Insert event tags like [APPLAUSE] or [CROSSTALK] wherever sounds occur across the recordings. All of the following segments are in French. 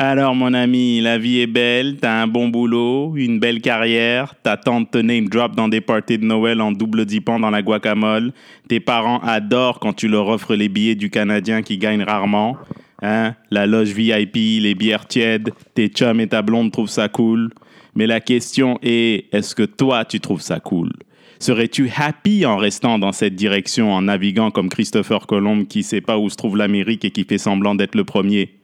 Alors, mon ami, la vie est belle, t'as un bon boulot, une belle carrière, ta tante te name drop dans des parties de Noël en double dipant dans la guacamole, tes parents adorent quand tu leur offres les billets du Canadien qui gagne rarement, hein? la loge VIP, les bières tièdes, tes chums et ta blonde trouvent ça cool. Mais la question est, est-ce que toi, tu trouves ça cool? Serais-tu happy en restant dans cette direction, en naviguant comme Christopher Colomb qui sait pas où se trouve l'Amérique et qui fait semblant d'être le premier?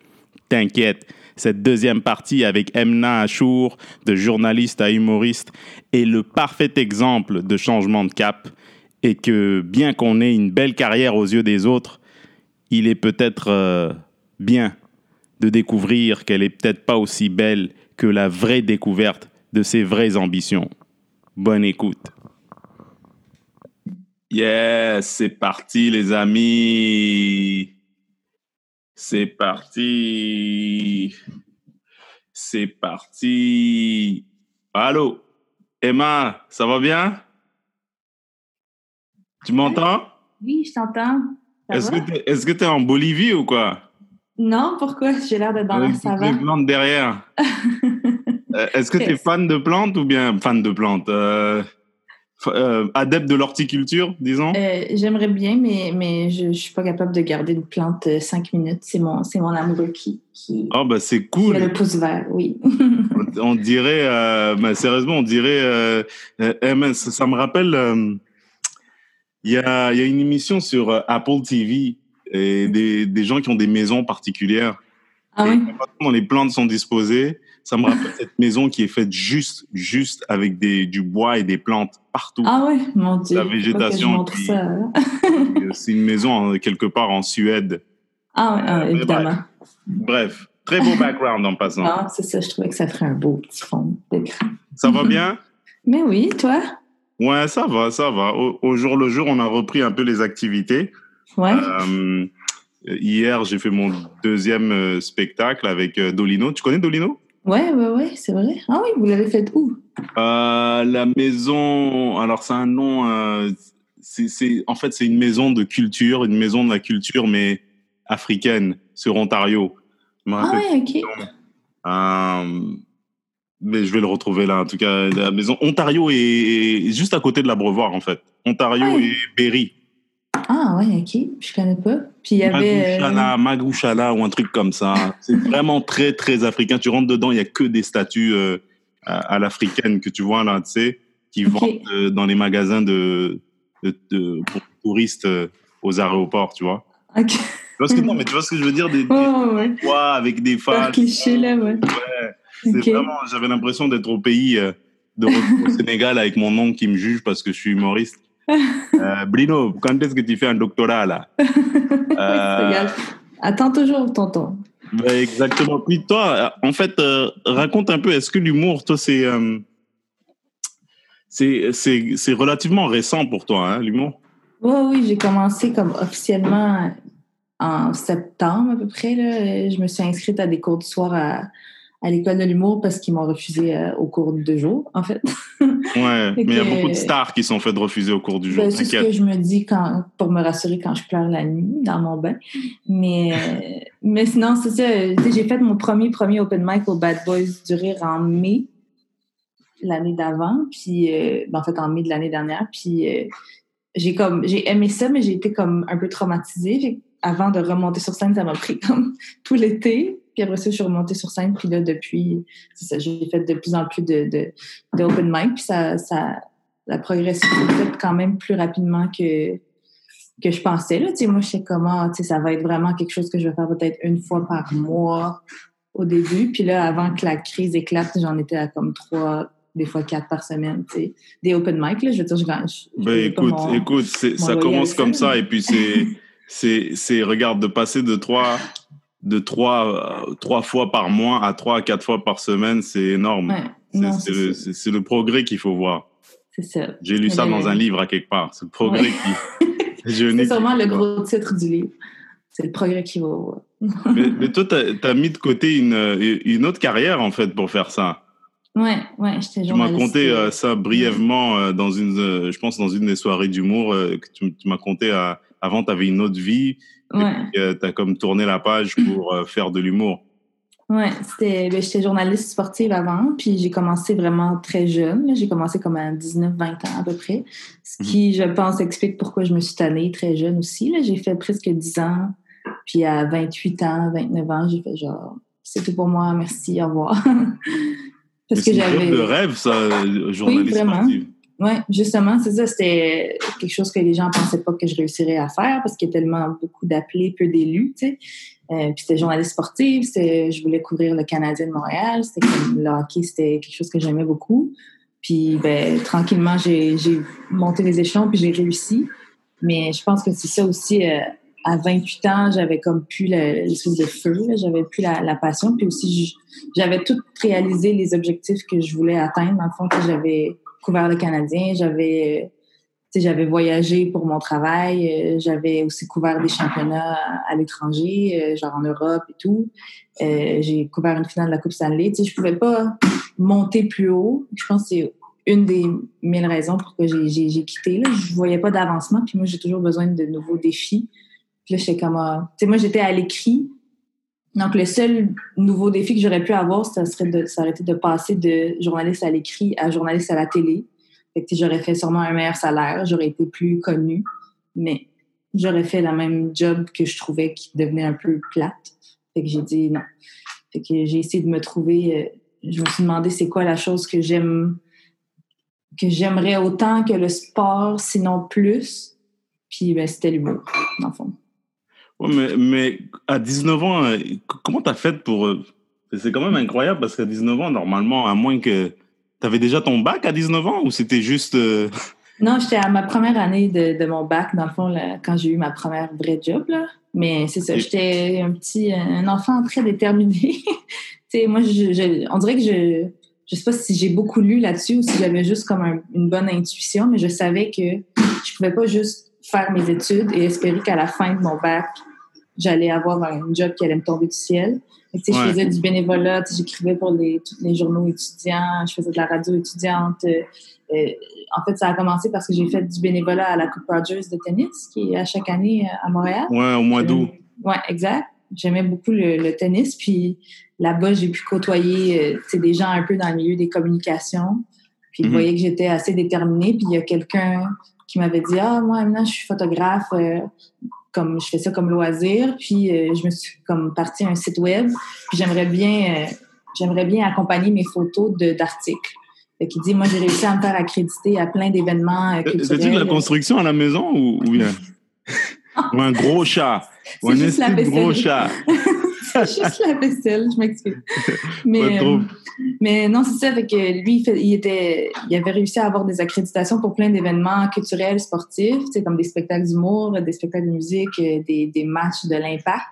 T'inquiète, cette deuxième partie avec Emna Achour, de journaliste à humoriste, est le parfait exemple de changement de cap et que bien qu'on ait une belle carrière aux yeux des autres, il est peut-être euh, bien de découvrir qu'elle est peut-être pas aussi belle que la vraie découverte de ses vraies ambitions. Bonne écoute. Yes, c'est parti les amis. C'est parti. C'est parti. Allô, Emma, ça va bien? Tu m'entends? Oui, je t'entends. Est-ce que tu es, en Bolivie ou quoi? Non, pourquoi? J'ai l'air d'être dans la savane. plantes derrière. [LAUGHS] Euh, est-ce que tu es fan de plantes ou bien fan de plantes? Euh, euh, adepte de l'horticulture, disons? Euh, j'aimerais bien, mais, mais je ne suis pas capable de garder une plante euh, cinq minutes. C'est mon, c'est mon amoureux qui, qui, oh, bah, c'est cool. Qui a le pouce vert, oui. [LAUGHS] on, dirait, bah, sérieusement, on dirait, ça, ça, me rappelle, il y, a, y a une émission sur Apple TV et des, des gens qui ont des maisons particulières. Ah oui? Quand les plantes sont disposées, ça me rappelle cette maison qui est faite juste, juste avec des, du bois et des plantes partout. Ah ouais, mon Dieu. La végétation. C'est une maison quelque part en Suède. Ah ouais, ah, évidemment. Bref. très beau background en passant. Ah, c'est ça, je trouvais que ça ferait un beau petit fond d'écran. Ça va bien? [LAUGHS] Mais oui, toi? Ouais, ça va, ça va. Au, jour le jour, on a repris un peu les activités. Ouais. Euh, hier, j'ai fait mon deuxième euh, spectacle avec euh, Dolino. Tu connais Dolino? Ouais, ouais, ouais, c'est vrai. Ah oui, vous l'avez fait où? Euh, La maison, alors c'est un nom, euh, c'est, en fait c'est une maison de culture, une maison de la culture, mais africaine, sur Ontario. Ah ouais, ok. Euh, mais je vais le retrouver là, en tout cas, la maison Ontario est, juste à côté de l'Abreuvoir, en fait. Ontario ah et Berry. Ah ouais, ok, je connais pas. Puis il y avait euh, Magouchala, ou un truc comme ça. C'est vraiment très très africain. Tu rentres dedans, il y a que des statues euh, à, l'africaine que tu vois là, tu sais, qui vendent euh, dans les magasins de, de, pour touristes aux aéroports, tu vois. Ok. Tu vois ce que, non, mais tu vois ce que je veux dire des, oh, ouais. avec des femmes. cliché là, ouais. Ouais. C'est vraiment, j'avais l'impression d'être au pays de au Sénégal avec mon oncle qui me juge parce que je suis humoriste. Euh, Bruno, quand est-ce que tu fais un doctorat là? [LAUGHS] Euh, Attends toujours, tonton. Ben, exactement. Puis toi, en fait, euh, raconte un peu, est-ce que l'humour, toi, c'est, c'est, c'est, relativement récent pour toi, hein, l'humour? Oui, oui, j'ai commencé comme officiellement en septembre à peu près. Là. Je me suis inscrite à des cours du soir à, à l'école de l'humour parce qu'ils m'ont refusé euh, au cours de deux jours, en fait. [LAUGHS] ouais, mais il y a beaucoup de stars qui sont faites refuser au cours du jour. Ben, c'est ce que je me dis quand, pour me rassurer quand je pleure la nuit dans mon bain. Mais, euh, mais sinon, c'est ça. J'ai fait mon premier, premier open mic au Bad Boys du Rire en mai l'année d'avant, puis euh, ben, en fait en mai de l'année dernière, puis j'ai comme j'ai aimé ça, mais j'ai été comme un peu traumatisée. Avant de remonter sur scène, ça m'a pris comme [LAUGHS] tout l'été. Puis après ça, je suis remontée sur scène. Puis là, depuis, c'est ça, j'ai fait de plus en plus de, de, de open mic. Puis ça, ça, la progression s'est faite quand même plus rapidement que, que je pensais. Là. Tu sais, moi, je sais comment, tu sais, ça va être vraiment quelque chose que je vais faire peut-être une fois par mois au début. Puis là, avant que la crise éclate, j'en étais à comme trois, des fois quatre par semaine, tu sais. Des open mic, là, je veux dire, je, je, ben, écoute, écoute, ça commence comme ça, et puis c'est, c'est, c'est, regarde, de passer de trois de trois, euh, trois fois par mois à trois à quatre fois par semaine, c'est énorme. c'est le, le, progrès qu'il faut voir. C'est ça. J'ai lu ça dans un livre à quelque part. C'est le progrès qui. [LAUGHS] c'est sûrement le gros titre du livre. C'est le progrès qu'il faut voir. mais, [LAUGHS] mais, toi, tu as, mis de côté une, une autre carrière, en fait, pour faire ça. Ouais, ouais, j'étais Tu m'as conté euh, ça brièvement euh, dans une, je pense, dans une des soirées d'humour que tu, tu m'as conté avant, tu avais une autre vie. Ouais. tu as comme tourné la page pour euh, faire de l'humour. Ouais, c'était, ben, j'étais journaliste sportive avant, puis j'ai commencé vraiment très jeune. J'ai commencé comme à 19-20 ans à peu près, ce Mhm. qui, je pense, explique pourquoi je me suis tannée très jeune aussi. là. J'ai fait presque 10 ans, puis à 28 ans, 29 ans, j'ai fait genre, c'est tout pour moi, merci, au revoir. [LAUGHS] Mais Parce c'est que job j'avais... de rêve, ça, euh, journaliste vraiment. sportif. Oui, justement, c'est ça. C'était quelque chose que les gens pensaient pas que je réussirais à faire parce qu'il y a tellement beaucoup d'appelés, peu d'élus, tu sais. Euh, puis c'était journaliste c'était, je voulais couvrir le Canadien de Montréal, c'était comme le hockey, c'était quelque chose que j'aimais beaucoup. Puis ben, tranquillement, j'ai, monté les échelons puis j'ai réussi. Mais je pense que c'est ça aussi. euh, à 28 ans, j'avais comme plus le- l'espèce de feu, j'avais plus la, la passion. Puis aussi, j'avais tout réalisé les objectifs que je voulais atteindre. Dans le fond, sais, j'avais couvert le Canadien, j'avais euh, j'avais voyagé pour mon travail, euh, j'avais aussi couvert des championnats à, l'étranger, euh, genre en Europe et tout. Euh, j'ai couvert une finale de la Coupe Stanley. Sais, je pouvais pas monter plus haut. Je pense que c'est une des mille raisons pour que j'ai, quitté. Là. Je voyais pas d'avancement, puis moi, j'ai toujours besoin de nouveaux défis. Puis là, j'étais comme... sais, moi, j'étais à l'écrit. Donc, le seul nouveau défi que j'aurais pu avoir, ça serait de, été de passer de journaliste à l'écrit à journaliste à la télé. Fait que, j'aurais fait sûrement un meilleur salaire, j'aurais été plus connue, mais j'aurais fait la même job que je trouvais qui devenait un peu plate. Fait que j'ai dit non. Fait que j'ai essayé de me trouver. euh, je me suis demandé c'est quoi la chose que j'aime, que j'aimerais autant que le sport, sinon plus. Puis ben, c'était l'humour, dans le fond. Ouais, mais, mais à 19 ans, euh, comment t'as fait pour... euh, C'est quand même incroyable parce qu'à 19 ans, normalement, à moins que... T'avais déjà ton bac à 19 ans ou c'était juste... euh, Non, j'étais à ma première année de, de mon bac, dans le fond, là, quand j'ai eu ma première vraie job. Là. Mais c'est ça, j'étais un petit, un enfant très déterminé. [LAUGHS] tu sais, moi, je, je- on dirait que je, je sais pas si j'ai beaucoup lu là-dessus ou si j'avais juste comme un- une bonne intuition, mais je savais que je pouvais pas juste faire mes études et espérer qu'à la fin de mon bac, j'allais avoir un job qui allait me tomber du ciel. Sais, Ouais. Je faisais du bénévolat, j'écrivais pour les, tous les journaux étudiants, je faisais de la radio étudiante. euh, euh, en fait, ça a commencé parce que j'ai fait du bénévolat à la Coupe Rogers de tennis, qui est à chaque année euh, à Montréal. Ouais, au mois d'août. Oui, exact. J'aimais beaucoup le, le tennis. Puis là-bas, j'ai pu côtoyer euh, des gens un peu dans le milieu des communications. Puis ils Mhm. voyaient que j'étais assez déterminée. Puis il y a quelqu'un qui m'avait dit Ah, moi, maintenant, je suis photographe. euh, comme je fais ça comme loisir. Puis euh, je me suis comme partie à un site web. Puis j'aimerais bien, euh, j'aimerais bien accompagner mes photos de- d'articles. Fait qu'il dit Moi, j'ai réussi à me faire accréditer à plein d'événements euh, C'était-tu de la culturels. construction à la maison ou, ou bien- [LAUGHS] ou un gros chat? Ou un C'est gros chat? C'est [LAUGHS] juste la vaisselle, je m'excuse. [LAUGHS] Mais, euh, mais non, c'est ça. Fait que lui, il, fait- il était, il avait réussi à avoir des accréditations pour plein d'événements culturels, sportifs, comme des spectacles d'humour, des spectacles de musique, euh, des, des matchs de l'impact.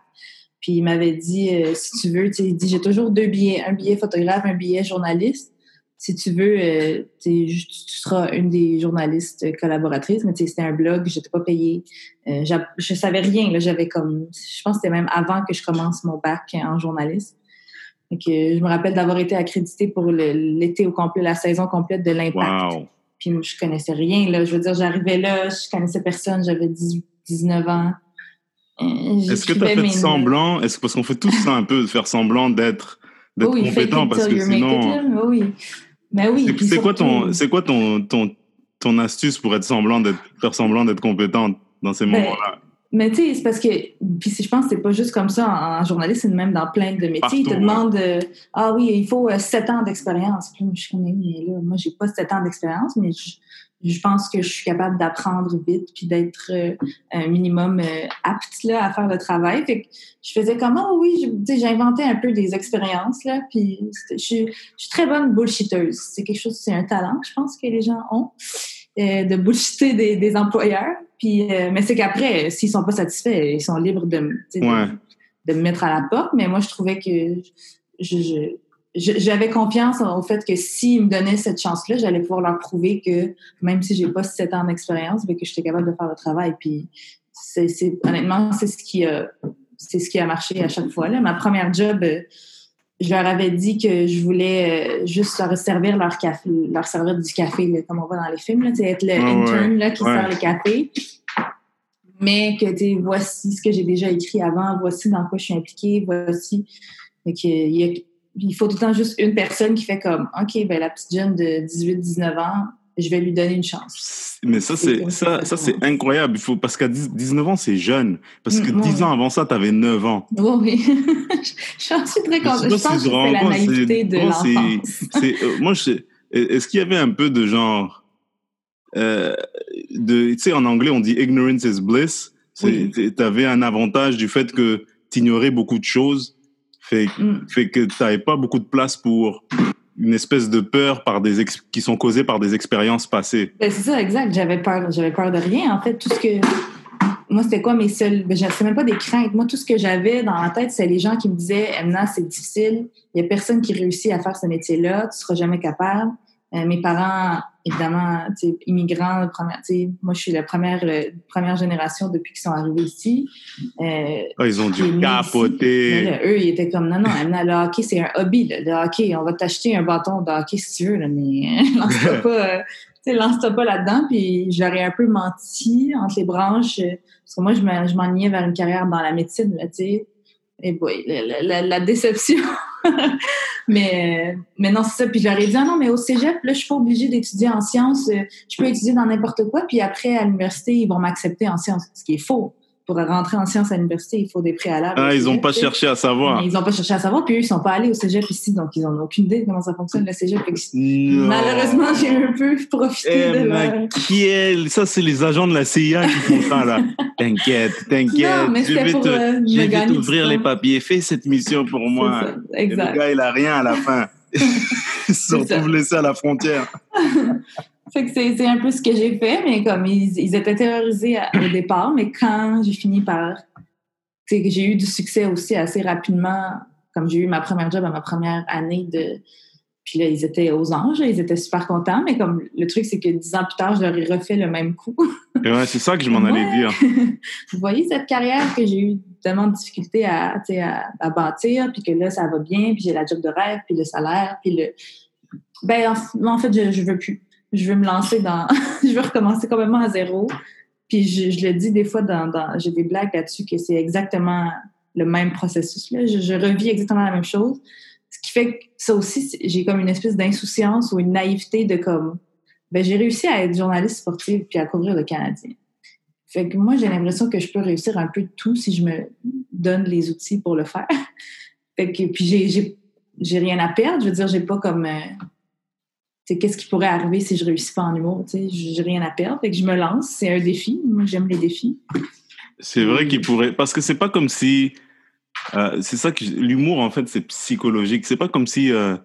Puis il m'avait dit, euh, si tu veux, il dit, j'ai toujours deux billets, un billet photographe, un billet journaliste. Si tu veux, euh, tu seras une des journalistes collaboratrices, mais c'était un blog, j'étais pas payée. Euh, je savais rien, j'avais comme, je pense que c'était même avant que je commence mon bac en journalisme. Que je me rappelle d'avoir été accréditée pour l'été au complet, la saison complète de l'Impact. Wow. Puis je connaissais rien, là. Je veux dire, j'arrivais là, je connaissais personne, j'avais 18, 19 ans. Euh, Est-ce que tu as fait mes- semblant? Est-ce parce qu'on fait tout ça un peu, de faire semblant d'être d'être Oui, compétent parce que sinon. it. Oui, Mais oui. C'est- C'est quoi ton c'est quoi ton ton ton astuce pour être semblant d'être faire semblant d'être compétente dans ces Ben, moments-là? Mais tu sais, c'est parce que, puis c'est- je pense que c'est pas juste comme ça en, en journalisme, même dans plein de métiers. Ils te demandent, euh, ah oui, il faut euh, sept ans d'expérience. Puis moi, je suis comme, mais là, moi, j'ai pas sept ans d'expérience, mais je, je pense que je suis capable d'apprendre vite puis d'être euh, un minimum euh, apte là, à faire le travail. Fait que je faisais comme, ah oui, sais, j'inventais un peu des expériences, là, puis je, suis- je suis très bonne bullshitteuse. C'est quelque chose, c'est un talent, je pense, que les gens ont, euh, de bullshiter des, des employeurs. Puis, euh, mais c'est qu'après, s'ils sont pas satisfaits, ils sont libres de, sais, de- Ouais. de, me mettre à la porte. Mais moi, je trouvais que je- je- j'avais confiance au fait que s'ils me donnaient cette chance-là, j'allais pouvoir leur prouver que même si j'ai pas sept ans d'expérience, mais que j'étais capable de faire le travail. Puis, c'est, honnêtement, c'est ce qui a, c'est ce qui a marché à chaque fois. Là. Ma première job, euh, je leur avais dit que je voulais euh, juste leur servir leur café, leur servir du café, là, comme on voit dans les films, là, être le Ouais, intern là, qui Ouais. sert le café. Mais que tu sais, voici ce que j'ai déjà écrit avant, voici dans quoi je suis impliquée, voici il, il faut tout le temps juste une personne qui fait comme, OK, ben la petite jeune de 18-19 ans, je vais lui donner une chance. Mais ça, c'est ça, ça c'est incroyable. Il faut, parce qu'à 19 ans, c'est jeune. Parce que 10 mm, ans avant ça, tu avais 9 ans. Oui, oui. [LAUGHS] je suis très contente. Je, pense que c'est la naïveté de l'enfance. [LAUGHS] Euh, moi, est-ce qu'il y avait un peu de genre... Euh, tu sais, en anglais, on dit « ignorance is bliss tu avais un avantage du fait que tu ignorais beaucoup de choses, fait, mm. fait que tu n'avais pas beaucoup de place pour une espèce de peur par des qui sont causées par des expériences passées. Ben, c'est ça, exact. J'avais peur, j'avais peur de rien. En fait, tout ce que moi, c'était quoi mes seuls. Ben, sais même pas des craintes. Moi, tout ce que j'avais dans la tête, c'est les gens qui me disaient Emna, c'est difficile. Il y a personne qui réussit à faire ce métier-là. Tu seras jamais capable. Euh, mes parents, évidemment, immigrants, première, moi, je suis la première, première génération depuis qu'ils sont arrivés ici. Euh, ah, ils ont dû capoter. eux, ils étaient comme, non, non, le hockey, c'est un hobby. Le hockey, on va t'acheter un bâton de hockey si tu veux, mais [LAUGHS] lance-toi [LAUGHS] pas, euh, lance pas là-dedans. Puis j'aurais un peu menti entre les branches, parce que moi, je m'ennuyais vers une carrière dans la médecine, tu sais. Et boy, la, déception. [LAUGHS] mais, non, c'est ça. Puis j'aurais dit, ah non, mais au cégep, là, je suis pas obligée d'étudier en sciences. Je peux étudier dans n'importe quoi. Puis après, à l'université, ils vont m'accepter en sciences, ce qui est faux pour rentrer en sciences à l'université, il faut des préalables. Ah, ils n'ont pas cherché à savoir. Ils n'ont pas cherché à savoir, puis eux, ils sont pas allés au cégep ici, donc ils n'ont aucune idée de comment ça fonctionne le cégep. Malheureusement, j'ai un peu profité eh, de leur... Qui est... Ça, c'est les agents de la CIA qui font ça, là. [LAUGHS] T'inquiète, t'inquiète. Je vais te, euh, je vais t'ouvrir les papiers. Fais cette mission pour moi. Exact. le gars, il a rien à la fin. il se retrouve laissé à la frontière. [LAUGHS] Fait que c'est un peu ce que j'ai fait, mais comme ils, étaient terrorisés au départ, mais quand j'ai fini par. J'ai eu du succès aussi assez rapidement, comme j'ai eu ma première job à ma première année de. Puis là, ils étaient aux anges, ils étaient super contents, mais comme le truc, c'est que dix ans plus tard, je leur ai refait le même coup. ouais, c'est ça que je m'en allais dire. [LAUGHS] Vous voyez cette carrière que j'ai eu tellement de difficultés à, à, à bâtir, puis que là, ça va bien, puis j'ai la job de rêve, puis le salaire, puis le. Ben, en, fait, je, je veux plus je veux me lancer dans, [LAUGHS] je veux recommencer complètement à zéro. Puis je, le dis des fois dans, j'ai des blagues là-dessus que c'est exactement le même processus là. Je, revis exactement la même chose. Ce qui fait que ça aussi, j'ai comme une espèce d'insouciance ou une naïveté de comme, ben j'ai réussi à être journaliste sportive puis à couvrir le Canadien. Fait que moi, j'ai l'impression que je peux réussir un peu tout si je me donne les outils pour le faire. [LAUGHS] Fait que, puis j'ai, j'ai, rien à perdre. Je veux dire, j'ai pas comme, euh, qu'est-ce qui pourrait arriver si je réussis pas en humour? J'ai rien à perdre. Fait que je me lance. C'est un défi. Moi, j'aime les défis. C'est vrai qu'il pourrait. Parce que c'est pas comme si. Euh, c'est ça que. L'humour, en fait, c'est psychologique. C'est pas comme si. Euh,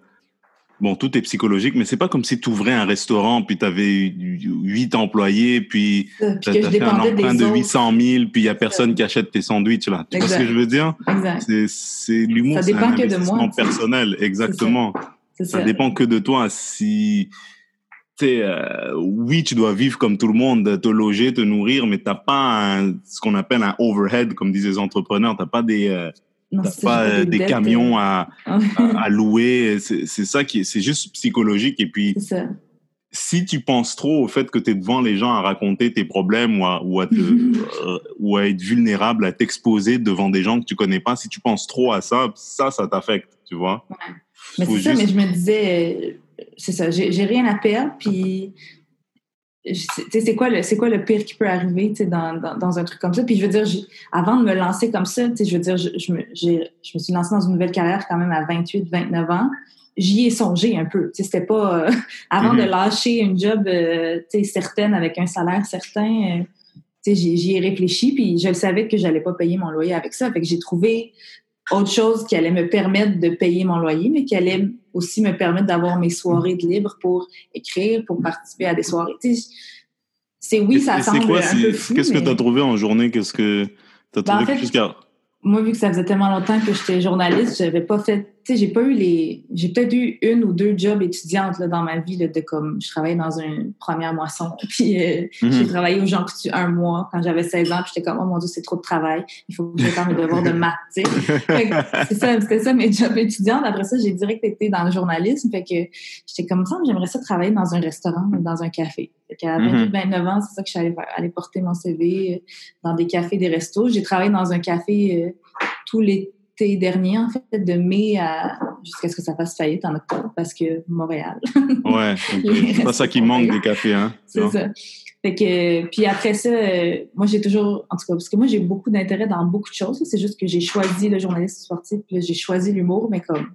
bon, tout est psychologique, mais c'est pas comme si tu ouvrais un restaurant, puis tu avais huit employés, puis tu as, fait un emprunt de 800 000, puis il y a personne qui achète tes sandwichs. Là. Tu vois ce que je veux dire? C'est l'humour, c'est un investissement personnel. Exactement. Ça, dépend que de toi. Si, tu euh, oui, tu dois vivre comme tout le monde, te loger, te nourrir, mais t'as pas ce qu'on appelle un overhead, comme disent les entrepreneurs. T'as pas des, euh, pas euh, des, camions à, à, louer. C'est ça qui, c'est juste psychologique. Et puis, si tu penses trop au fait que tu es devant les gens à raconter tes problèmes ou à, ou à, te, [LAUGHS] ou à être vulnérable, à t'exposer devant des gens que tu connais pas, si tu penses trop à ça, ça, ça t'affecte, tu vois? Mais c'est ça, mais je me disais, c'est ça, j'ai rien à perdre, puis c'est quoi, le, quoi le pire qui peut arriver dans, dans, dans, un truc comme ça? Puis je veux dire, avant de me lancer comme ça, je veux dire, je, je, me, je me suis lancée dans une nouvelle carrière quand même à 28, 29 ans. J'y ai songé un peu. C'était pas euh, [LAUGHS] avant de mm-hmm. lâcher une job euh, certaine avec un salaire certain. Euh, j'y ai réfléchi, puis je le savais que j'allais pas payer mon loyer avec ça. Fait que j'ai trouvé autre chose qui allait me permettre de payer mon loyer, mais qui allait aussi me permettre d'avoir mes soirées de libre pour écrire, pour participer à des soirées. C'est oui, ça semble quoi, un peu fou. Qu'est-ce que tu as trouvé en journée? Qu'est-ce que tu as ben, trouvé jusqu'à moi, vu que ça faisait tellement longtemps que j'étais journaliste, j'avais pas fait, tu sais, j'ai pas eu les, j'ai peut-être eu une ou deux jobs étudiantes là, dans ma vie là, de comme, je travaillais dans une première moisson, [LAUGHS] puis euh, mhm. j'ai travaillé au Jean Coutu un mois quand j'avais 16 ans, puis j'étais comme, oh mon dieu, c'est trop de travail, il faut que je fasse mes devoirs de maths, tu sais. c'est ça, c'était ça mes jobs étudiantes. Après ça, j'ai direct été dans le journalisme, fait que j'étais comme ça, j'aimerais ça travailler dans un restaurant, dans un café. Fait qu'à 28, 29 ans, c'est ça que je suis allée, porter mon CV euh, dans des cafés, des restos. J'ai travaillé dans un café euh, tous les l'été dernier, en fait, de mai à jusqu'à ce que ça fasse faillite en octobre, parce que Montréal. [LAUGHS] ouais, c'est pas ça qui manque des cafés, hein. C'est ça. Fait que, puis après ça, euh, moi, j'ai toujours, en tout cas, parce que moi, j'ai beaucoup d'intérêt dans beaucoup de choses. C'est juste que j'ai choisi le journaliste sportif, puis j'ai choisi l'humour, mais comme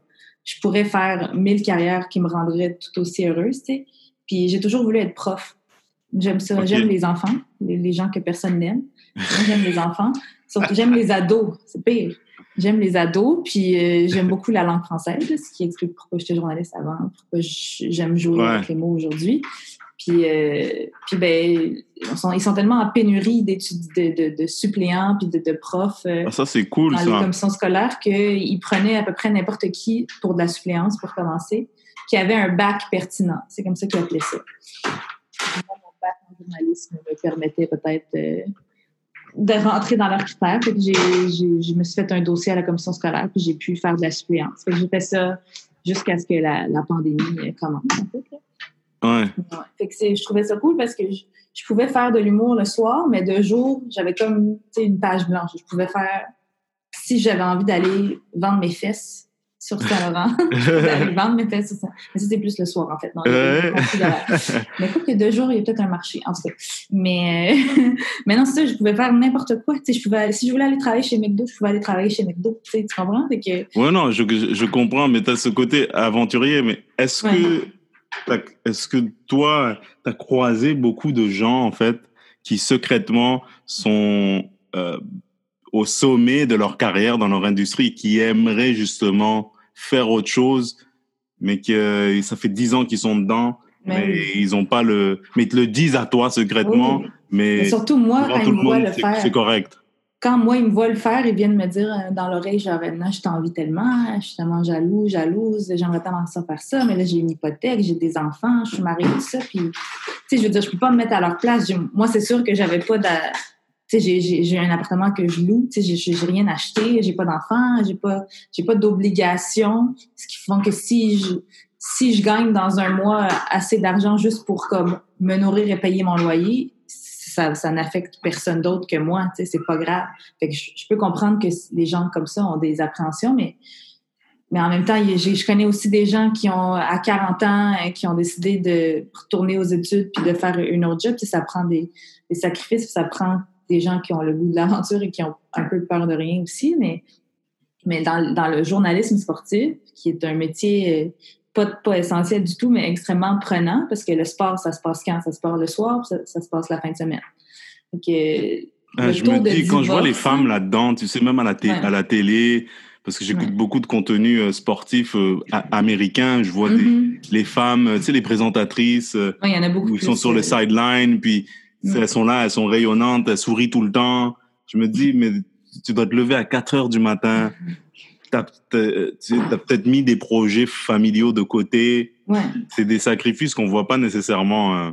je pourrais faire mille carrières qui me rendraient tout aussi heureuse, tu sais. Puis j'ai toujours voulu être prof. J'aime ça. J'aime les enfants, les, gens que personne n'aime. J'aime les enfants. Surtout, j'aime les ados. C'est pire. J'aime les ados, puis euh, j'aime beaucoup la langue française, ce qui explique pourquoi j'étais journaliste avant, pourquoi j'aime jouer avec les mots aujourd'hui. Puis, euh, puis ben, ils sont, ils sont, tellement en pénurie de, de, de, suppléants puis de, de profs euh, ah, ça, c'est cool, dans ça. les commissions scolaires qu'ils prenaient à peu près n'importe qui pour de la suppléance pour commencer, qui avait un bac pertinent. C'est comme ça qu'ils appelaient ça. mon bac en journalisme me permettait peut-être de rentrer dans leurs critères. Fait que j'ai, je me suis fait un dossier à la commission scolaire puis j'ai pu faire de la suppléance. Fait que j'ai fait ça jusqu'à ce que la, la pandémie commence. En fait, Ouais. Fait que je trouvais ça cool parce que je, je pouvais faire de l'humour le soir, mais de jour, j'avais comme une page blanche. Je pouvais faire, si j'avais envie d'aller vendre mes fesses sur Saint-Laurent, d'aller vendre mes fesses sur saint Mais c'était plus le soir, en fait. Non, ouais. [LAUGHS] mais écoute que deux jours, il y a peut-être un marché, en tout cas. Mais, [LAUGHS] mais non, c'est ça, je pouvais faire n'importe quoi. je pouvais, si je voulais aller travailler chez McDo, je pouvais aller travailler chez McDo. Tu comprends? Fait que... Ouais, non, je, je comprends, mais tu as ce côté aventurier. Mais est-ce que est-ce que toi, tu as croisé beaucoup de gens, en fait, qui secrètement sont euh, au sommet de leur carrière dans leur industrie, qui aimeraient justement faire autre chose, mais que ça fait dix ans qu'ils sont dedans, mais, ils n'ont pas le... Mais ils te le disent à toi secrètement, mais... surtout moi, quand tout le monde, c'est correct quand moi, ils me voient le faire, ils viennent me dire euh, dans l'oreille, genre, non, je t'envie tellement, je suis tellement jaloux, jalouse, j'aimerais tellement ça faire ça, mais là, j'ai une hypothèque, j'ai des enfants, je suis mariée, tout ça. Puis, tu sais, je veux dire, je peux pas me mettre à leur place. Moi, c'est sûr que j'avais pas de. J'ai un appartement que je loue, j'ai rien acheté, j'ai pas d'enfants, j'ai pas, j'ai pas d'obligations, ce qui font que si je, si je gagne dans un mois assez d'argent juste pour comme me nourrir et payer mon loyer, ça, ça n'affecte personne d'autre que moi, c'est pas grave. Fait que je, peux comprendre que les gens comme ça ont des appréhensions, mais, mais en même temps, je connais aussi des gens qui ont, à 40 ans, euh, qui ont décidé de retourner aux études puis de faire une autre job. Tu sais, ça prend des sacrifices, ça prend des gens qui ont le goût de l'aventure et qui ont un peu peur de rien aussi, mais, mais dans, dans le journalisme sportif, qui est un métier euh, pas, pas essentiel du tout, mais extrêmement prenant parce que le sport, ça se passe quand? Ça se passe le soir, ça, ça se passe la fin de semaine. Donc, euh, je me dis, quand je vois les femmes là-dedans, tu sais, même à la, à la télé, parce que j'écoute beaucoup de contenu euh, sportif euh, américain, je vois des, mm-hmm. les femmes, tu sais, les présentatrices, il y en a beaucoup où ils sont sur le sideline, puis mm. elles sont là, elles sont rayonnantes, elles sourient tout le temps. Je me dis, mais tu dois te lever à 4 heures du matin, [LAUGHS] tu as, peut-être mis des projets familiaux de côté. Ouais. C'est des sacrifices qu'on voit pas nécessairement. Euh.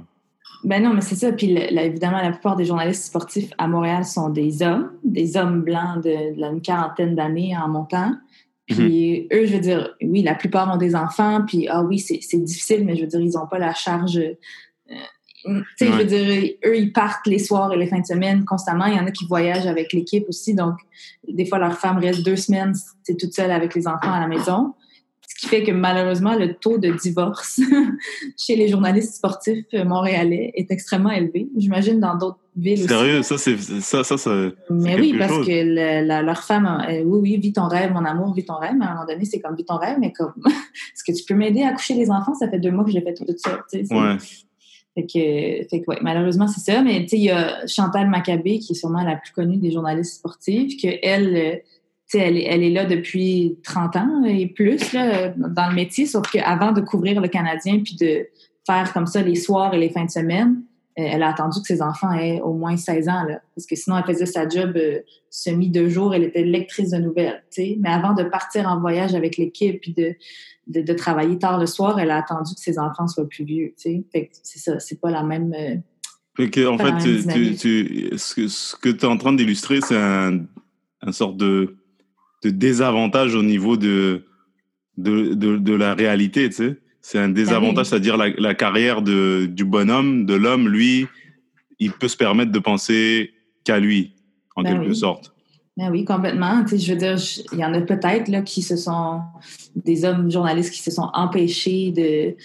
Ben non, mais c'est ça. Puis évidemment, la plupart des journalistes sportifs à Montréal sont des hommes, des hommes blancs de, d'une quarantaine d'années en montant. Puis mhm. eux, je veux dire, oui, la plupart ont des enfants, puis ah oui, c'est, c'est difficile, mais je veux dire, ils n'ont pas la charge tu sais, je veux dire, eux, ils partent les soirs et les fins de semaine constamment. Il y en a qui voyagent avec l'équipe aussi. Donc, des fois, leur femme reste deux semaines, c'est toute seule avec les enfants à la maison. Ce qui fait que malheureusement, le taux de divorce [LAUGHS] chez les journalistes sportifs montréalais est extrêmement élevé. J'imagine dans d'autres villes Sérieux, ça, c'est ça, ça, ça Mais oui, parce que leur femme, euh, oui, oui, vis ton rêve, mon amour, vis ton rêve. Mais à un moment donné, c'est comme vis ton rêve, mais comme, [LAUGHS] est-ce que tu peux m'aider à coucher les enfants? Ça fait deux mois que j'ai fait tout ça. Ouais. Fait que, malheureusement, c'est ça. Mais tu sais, il y a Chantal Maccabé, qui est sûrement la plus connue des journalistes sportifs, que elle, euh, tu sais, elle, est là depuis 30 ans et plus dans le métier, sauf qu'avant de couvrir le Canadien puis de faire comme ça les soirs et les fins de semaine, euh, elle a attendu que ses enfants aient au moins 16 ans, parce que sinon, elle faisait sa job euh, semi deux jours, elle était lectrice de nouvelles, tu sais. Mais avant de partir en voyage avec l'équipe puis de, de, de, travailler tard le soir, elle a attendu que ses enfants soient plus vieux, tu sais. C'est ça, c'est pas la même... Euh, que, en fait, tu, tu, tu, ce que, tu es en train d'illustrer, c'est un, un sorte de, de désavantage au niveau de, de, de, de la réalité, tu sais c'est un désavantage, ah c'est-à-dire la, la, carrière de, du bonhomme, de l'homme, lui, il peut se permettre de penser qu'à lui, en ben quelque sorte. Ben oui, complètement. Tu sais, je veux dire, il y en a peut-être là qui se sont des hommes journalistes qui se sont empêchés de,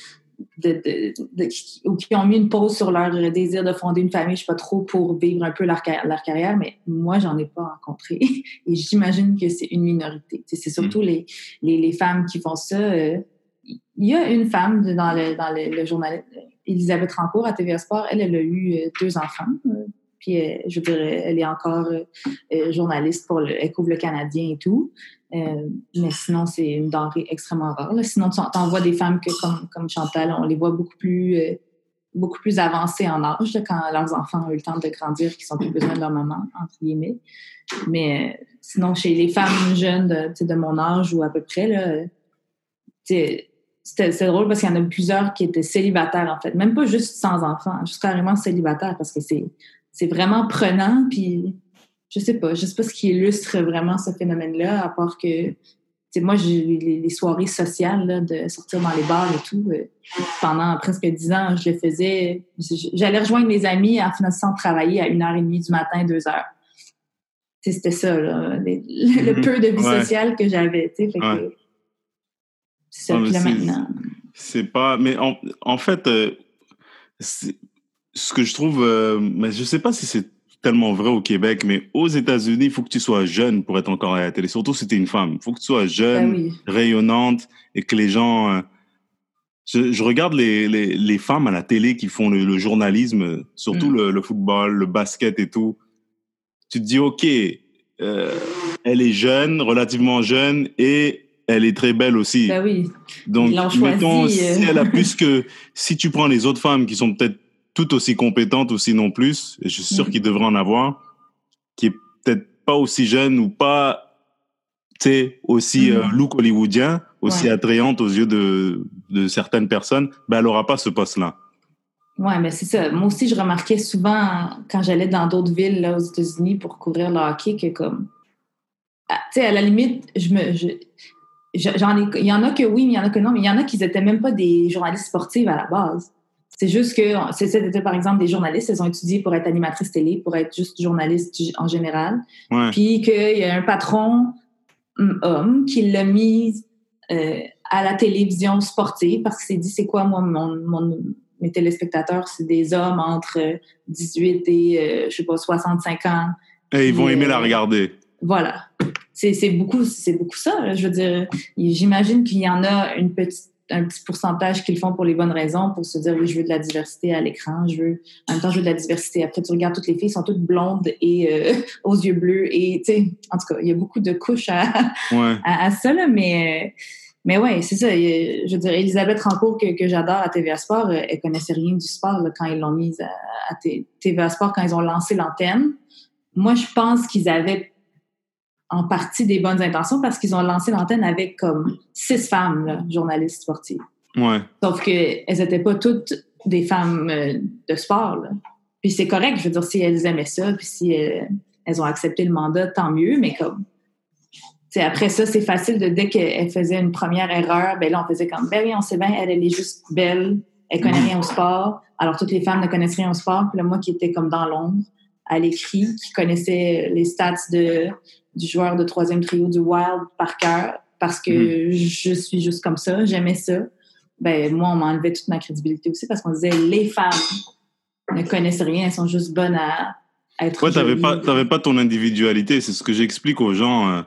de, de, ou qui ont mis une pause sur leur désir de fonder une famille, je sais pas trop, pour vivre un peu leur, leur carrière, mais moi, j'en ai pas rencontré. [LAUGHS] Et j'imagine que c'est une minorité. c'est surtout mm. les, les, les, femmes qui font ça. Euh, il y a une femme dans le, dans le, journal, Elisabeth Rancourt à TVA Sport, elle, elle a eu euh, deux enfants. Euh, puis, je dirais, elle est encore journaliste pour le, elle couvre le Canadien et tout. Euh, mais sinon, c'est une denrée extrêmement rare. Sinon, tu en vois des femmes que, comme, comme Chantal, on les voit beaucoup plus, euh, beaucoup plus avancées en âge quand leurs enfants ont eu le temps de grandir, qui sont plus besoin de leur maman, entre guillemets. Mais euh, sinon, chez les femmes jeunes de, mon âge ou à peu près, c'est drôle parce qu'il y en a plusieurs qui étaient célibataires, en fait. Même pas juste sans enfants, juste carrément célibataires parce que c'est vraiment prenant. Puis je sais pas, je sais pas ce qui illustre vraiment ce phénomène-là, à part que, moi, j'ai les, soirées sociales, de sortir dans les bars et tout, euh, pendant presque dix ans, je le faisais. J'allais rejoindre mes amis en finissant de travailler à une heure et demie du matin, deux heures. C'était ça, le, mm-hmm. peu de vie sociale que j'avais. C'est ça, là, maintenant. C'est pas. Mais en, en fait, euh, ce que je trouve. Euh, mais je sais pas si c'est tellement vrai au Québec, mais aux États-Unis, il faut que tu sois jeune pour être encore à la télé. Surtout si tu es une femme. Il faut que tu sois jeune, ben rayonnante et que les gens. Euh, je, regarde les, les, les, femmes à la télé qui font le, journalisme, surtout mm. le, football, le basket et tout. Tu te dis, OK, euh, elle est jeune, relativement jeune et elle est très belle aussi. Ben oui. Donc, mettons, si euh. elle a plus [LAUGHS] que. Si tu prends les autres femmes qui sont peut-être tout aussi compétente ou sinon plus, et je suis sûr mm. qu'il devrait en avoir, qui est peut-être pas aussi jeune ou pas, tu sais, aussi mm. euh, look hollywoodien, aussi attrayante aux yeux de, de certaines personnes, ben elle aura pas ce poste-là. Ouais, mais c'est ça. Moi aussi, je remarquais souvent quand j'allais dans d'autres villes là, aux États-Unis pour couvrir le hockey que comme, ah, tu sais, à la limite, je me, j'en ai, il y en a que oui, mais il y en a que non, mais il y en a qui n'étaient même pas des journalistes sportifs à la base. C'est juste que c'était par exemple des journalistes, elles ont étudié pour être animatrice télé, pour être juste journaliste en général. Puis qu'il y a un patron hum, homme qui l'a mis euh, à la télévision sportive parce qu'il s'est dit c'est quoi moi mon, mes téléspectateurs c'est des hommes entre 18 et euh, je sais pas 65 ans. Et ils vont aimer la euh, regarder. Voilà. C'est beaucoup c'est beaucoup ça. Je veux dire, j'imagine qu'il y en a une petite un petit pourcentage qu'ils font pour les bonnes raisons, pour se dire oui, je veux de la diversité à l'écran, je veux, en même temps, je veux de la diversité. Après, tu regardes toutes les filles, sont toutes blondes et euh, [LAUGHS] aux yeux bleus. Et, tu sais, en tout cas, il y a beaucoup de couches à, [LAUGHS] à, ça, là, mais, mais ouais, c'est ça. Je veux dire, Elisabeth Rancourt, que, que j'adore à TVA Sport, euh, elle connaissait rien du sport quand ils l'ont mise à, à TVA Sport, quand ils ont lancé l'antenne. Moi, je pense qu'ils avaient en partie des bonnes intentions parce qu'ils ont lancé l'antenne avec comme six femmes journalistes sportives. Ouais. Sauf qu'elles n'étaient pas toutes des femmes euh, de sport. Puis c'est correct, je veux dire, si elles aimaient ça, puis si euh, elles, ont accepté le mandat, tant mieux, mais comme. Après ça, c'est facile de dès qu'elle faisait une première erreur, ben là, on faisait comme, ben oui, on sait bien, elle, elle est juste belle, elle connaît rien au sport. Alors, toutes les femmes ne connaissent rien au sport. Puis là, moi qui étais comme dans l'ombre, à l'écrit, qui connaissait les stats de du joueur de troisième trio du Wild par cœur parce que mm. je suis juste comme ça, j'aimais ça. Ben, moi, on m'enlevait toute ma crédibilité aussi parce qu'on disait les femmes ne connaissent rien, elles sont juste bonnes à, être. Ouais, t'avais pas, pas ton individualité. C'est ce que j'explique aux gens. Euh,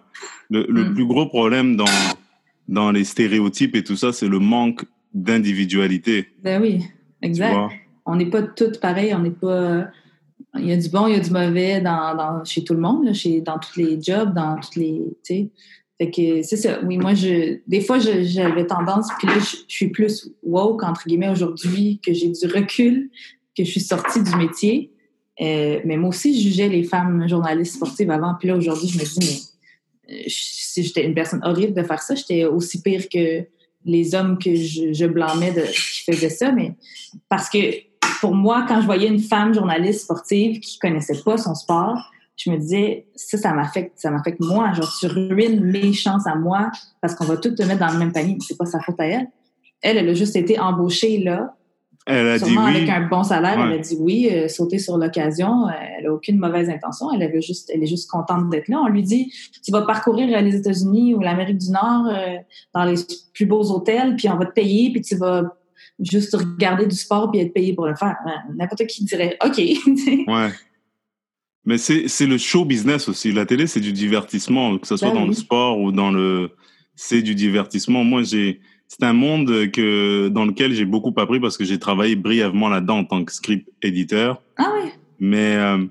le, mm. plus gros problème dans, dans les stéréotypes et tout ça, c'est le manque d'individualité. Ben oui, exact. On n'est pas toutes pareilles, on n'est pas il y a du bon, il y a du mauvais dans, chez tout le monde, chez, dans tous les jobs, dans toutes les. Fait que c'est ça. Oui, moi, je, des fois, j'avais tendance, puis là, je, suis plus woke, entre guillemets, aujourd'hui, que j'ai du recul, que je suis sortie du métier. Euh, mais moi aussi, je jugeais les femmes journalistes sportives avant. Puis là, aujourd'hui, je me dis, mais euh, si j'étais une personne horrible de faire ça, j'étais aussi pire que les hommes que je, je blâmais de, qui faisaient ça. Mais parce que pour moi, quand je voyais une femme journaliste sportive qui connaissait pas son sport, je me disais, ça, ça m'affecte, ça m'affecte moi. Genre, tu ruines mes chances à moi parce qu'on va tout te mettre dans le même panier. C'est pas sa faute à elle. Elle, elle a juste été embauchée là Elle a dit sûrement oui. avec un bon salaire, Ouais. elle a dit oui, euh, sauter sur l'occasion. Euh, elle a aucune mauvaise intention. Elle avait juste, elle est juste contente d'être là. On lui dit, tu vas parcourir euh, les États-Unis ou l'Amérique du Nord euh, dans les plus beaux hôtels, puis on va te payer, puis tu vas juste regarder du sport puis être payé pour le faire. Ouais, N'importe qui dirait, OK. [LAUGHS] Ouais. Mais c'est le show business aussi. La télé, c'est du divertissement, que ce soit Ben dans le sport ou dans le. C'est du divertissement. Moi, j'ai. C'est un monde que dans lequel j'ai beaucoup appris parce que j'ai travaillé brièvement là-dedans en tant que script éditeur. ah oui. Mais euh,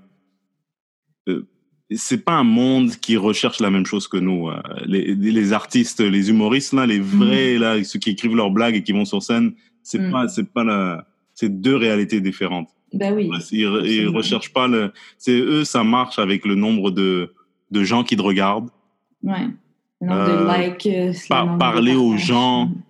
euh, c'est pas un monde qui recherche la même chose que nous. euh. Les, les artistes, les humoristes là, les vrais là, ceux qui écrivent leurs blagues et qui vont sur scène, c'est Mm. pas, c'est pas la, c'est deux réalités différentes. Ben oui. Ils, ils recherchent pas le. C'est eux, ça marche avec le nombre de de gens qui te regardent, Ouais. Le nombre Euh, de likes. euh, par- nombre de parler aux gens. Mm.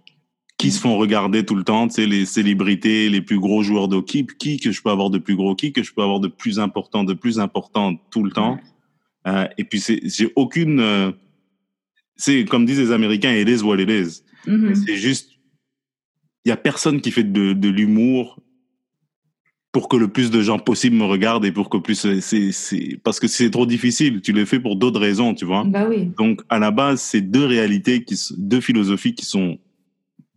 qui se font regarder tout le temps. Tu sais, les célébrités, les plus gros joueurs de hockey, qui que je peux avoir de plus gros, qui que je peux avoir de plus important, de plus important tout le temps. Euh, et puis j'ai aucune. euh, c'est comme disent les Américains, it is what it is. Mhm. C'est juste, il y a personne qui fait de, de l'humour pour que le plus de gens possible me regardent et pour que plus c'est, parce que c'est trop difficile. Tu le fais pour d'autres raisons, tu vois. Ben oui. Donc à la base, c'est deux réalités qui, deux philosophies qui sont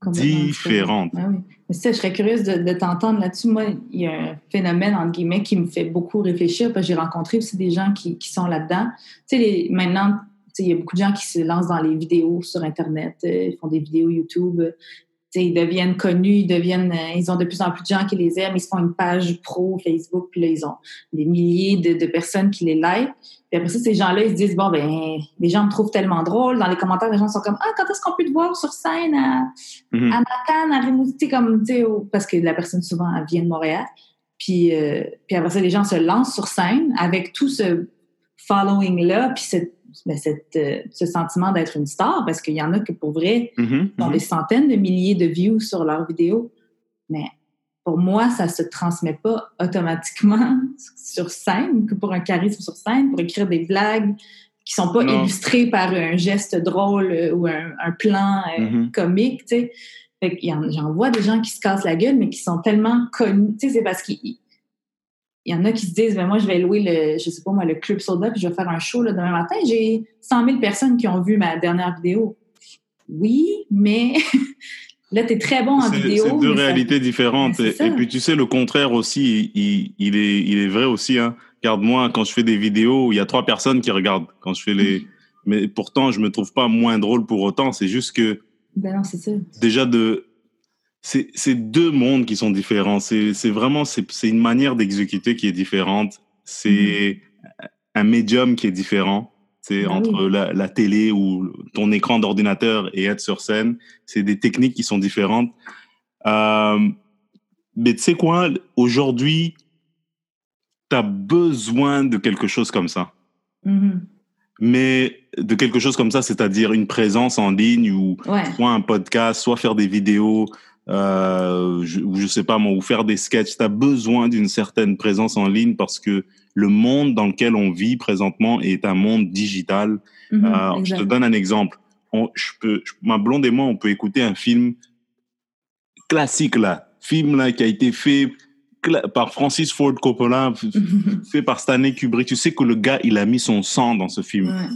différentes. Ah oui. Mais ça, je serais curieuse de, de t'entendre là-dessus. Moi, il y a un phénomène, entre guillemets, qui me fait beaucoup réfléchir, parce que j'ai rencontré aussi des gens qui, qui sont là-dedans. Tu sais, les- maintenant, il y a beaucoup de gens qui se lancent dans les vidéos sur Internet, euh, ils font des vidéos YouTube. Ils deviennent connus, ils deviennent, euh, ils ont de plus en plus de gens qui les aiment, ils se font une page pro Facebook, puis là, ils ont des milliers de, de personnes qui les like. Puis après ça, ces gens-là, ils se disent, bon, ben, les gens me trouvent tellement drôle. Dans les commentaires, les gens sont comme, ah, quand est-ce qu'on peut te voir sur scène à, Mhm. à Matane, à Rimouski, comme, tu sais, parce que la personne, souvent, elle vient de Montréal. Puis, euh, puis après ça, les gens se lancent sur scène avec tout ce following-là, puis cette, ben, cette, euh, ce sentiment d'être une star, parce qu'il y en a que, pour vrai, Mhm, ont mhm. des centaines de milliers de views sur leurs vidéos. Mais pour moi, ça se transmet pas automatiquement [LAUGHS] sur scène, que pour un charisme sur scène, pour écrire des blagues qui sont pas Non. illustrées par un geste drôle euh, ou un, un plan euh, Mhm. comique, tu sais. Fait J'en vois des gens qui se cassent la gueule, mais qui sont tellement connus. Tu sais, c'est parce qu'il il y en a qui se disent, ben moi, je vais louer le, je sais pas moi, le Club Soda, puis je vais faire un show là, demain matin. J'ai 100 000 personnes qui ont vu ma dernière vidéo. Oui, mais [LAUGHS] là, tu es très bon en vidéo. c'est deux ça- réalités différentes. Et, puis, tu sais, le contraire aussi, il, il, est, il est vrai aussi. Hein. Regarde, moi, quand je fais des vidéos, il y a trois personnes qui regardent. Quand je fais les... Mais pourtant, je me trouve pas moins drôle pour autant. C'est juste que, Ben non, c'est ça. déjà, de... c'est deux mondes qui sont différents. C'est vraiment... C'est une manière d'exécuter qui est différente. C'est un médium qui est différent. C'est Ben entre la, la télé ou ton écran d'ordinateur et être sur scène. C'est des techniques qui sont différentes. Euh, mais tu sais quoi, aujourd'hui, tu as besoin de quelque chose comme ça. Mhm. Mais de quelque chose comme ça, c'est-à-dire une présence en ligne ou Ouais. soit un podcast, soit faire des vidéos, euh, je, ou je sais pas moi, ou faire des sketchs. Tu as besoin d'une certaine présence en ligne parce que le monde dans lequel on vit présentement est un monde digital. Mhm, Euh, je te donne un exemple. On, je peux, je- ma blonde et moi, on peut écouter un film classique là, film là qui a été fait par Francis Ford Coppola, f- fait par Stanley Kubrick. Tu sais que le gars, il a mis son sang dans ce film. Ouais.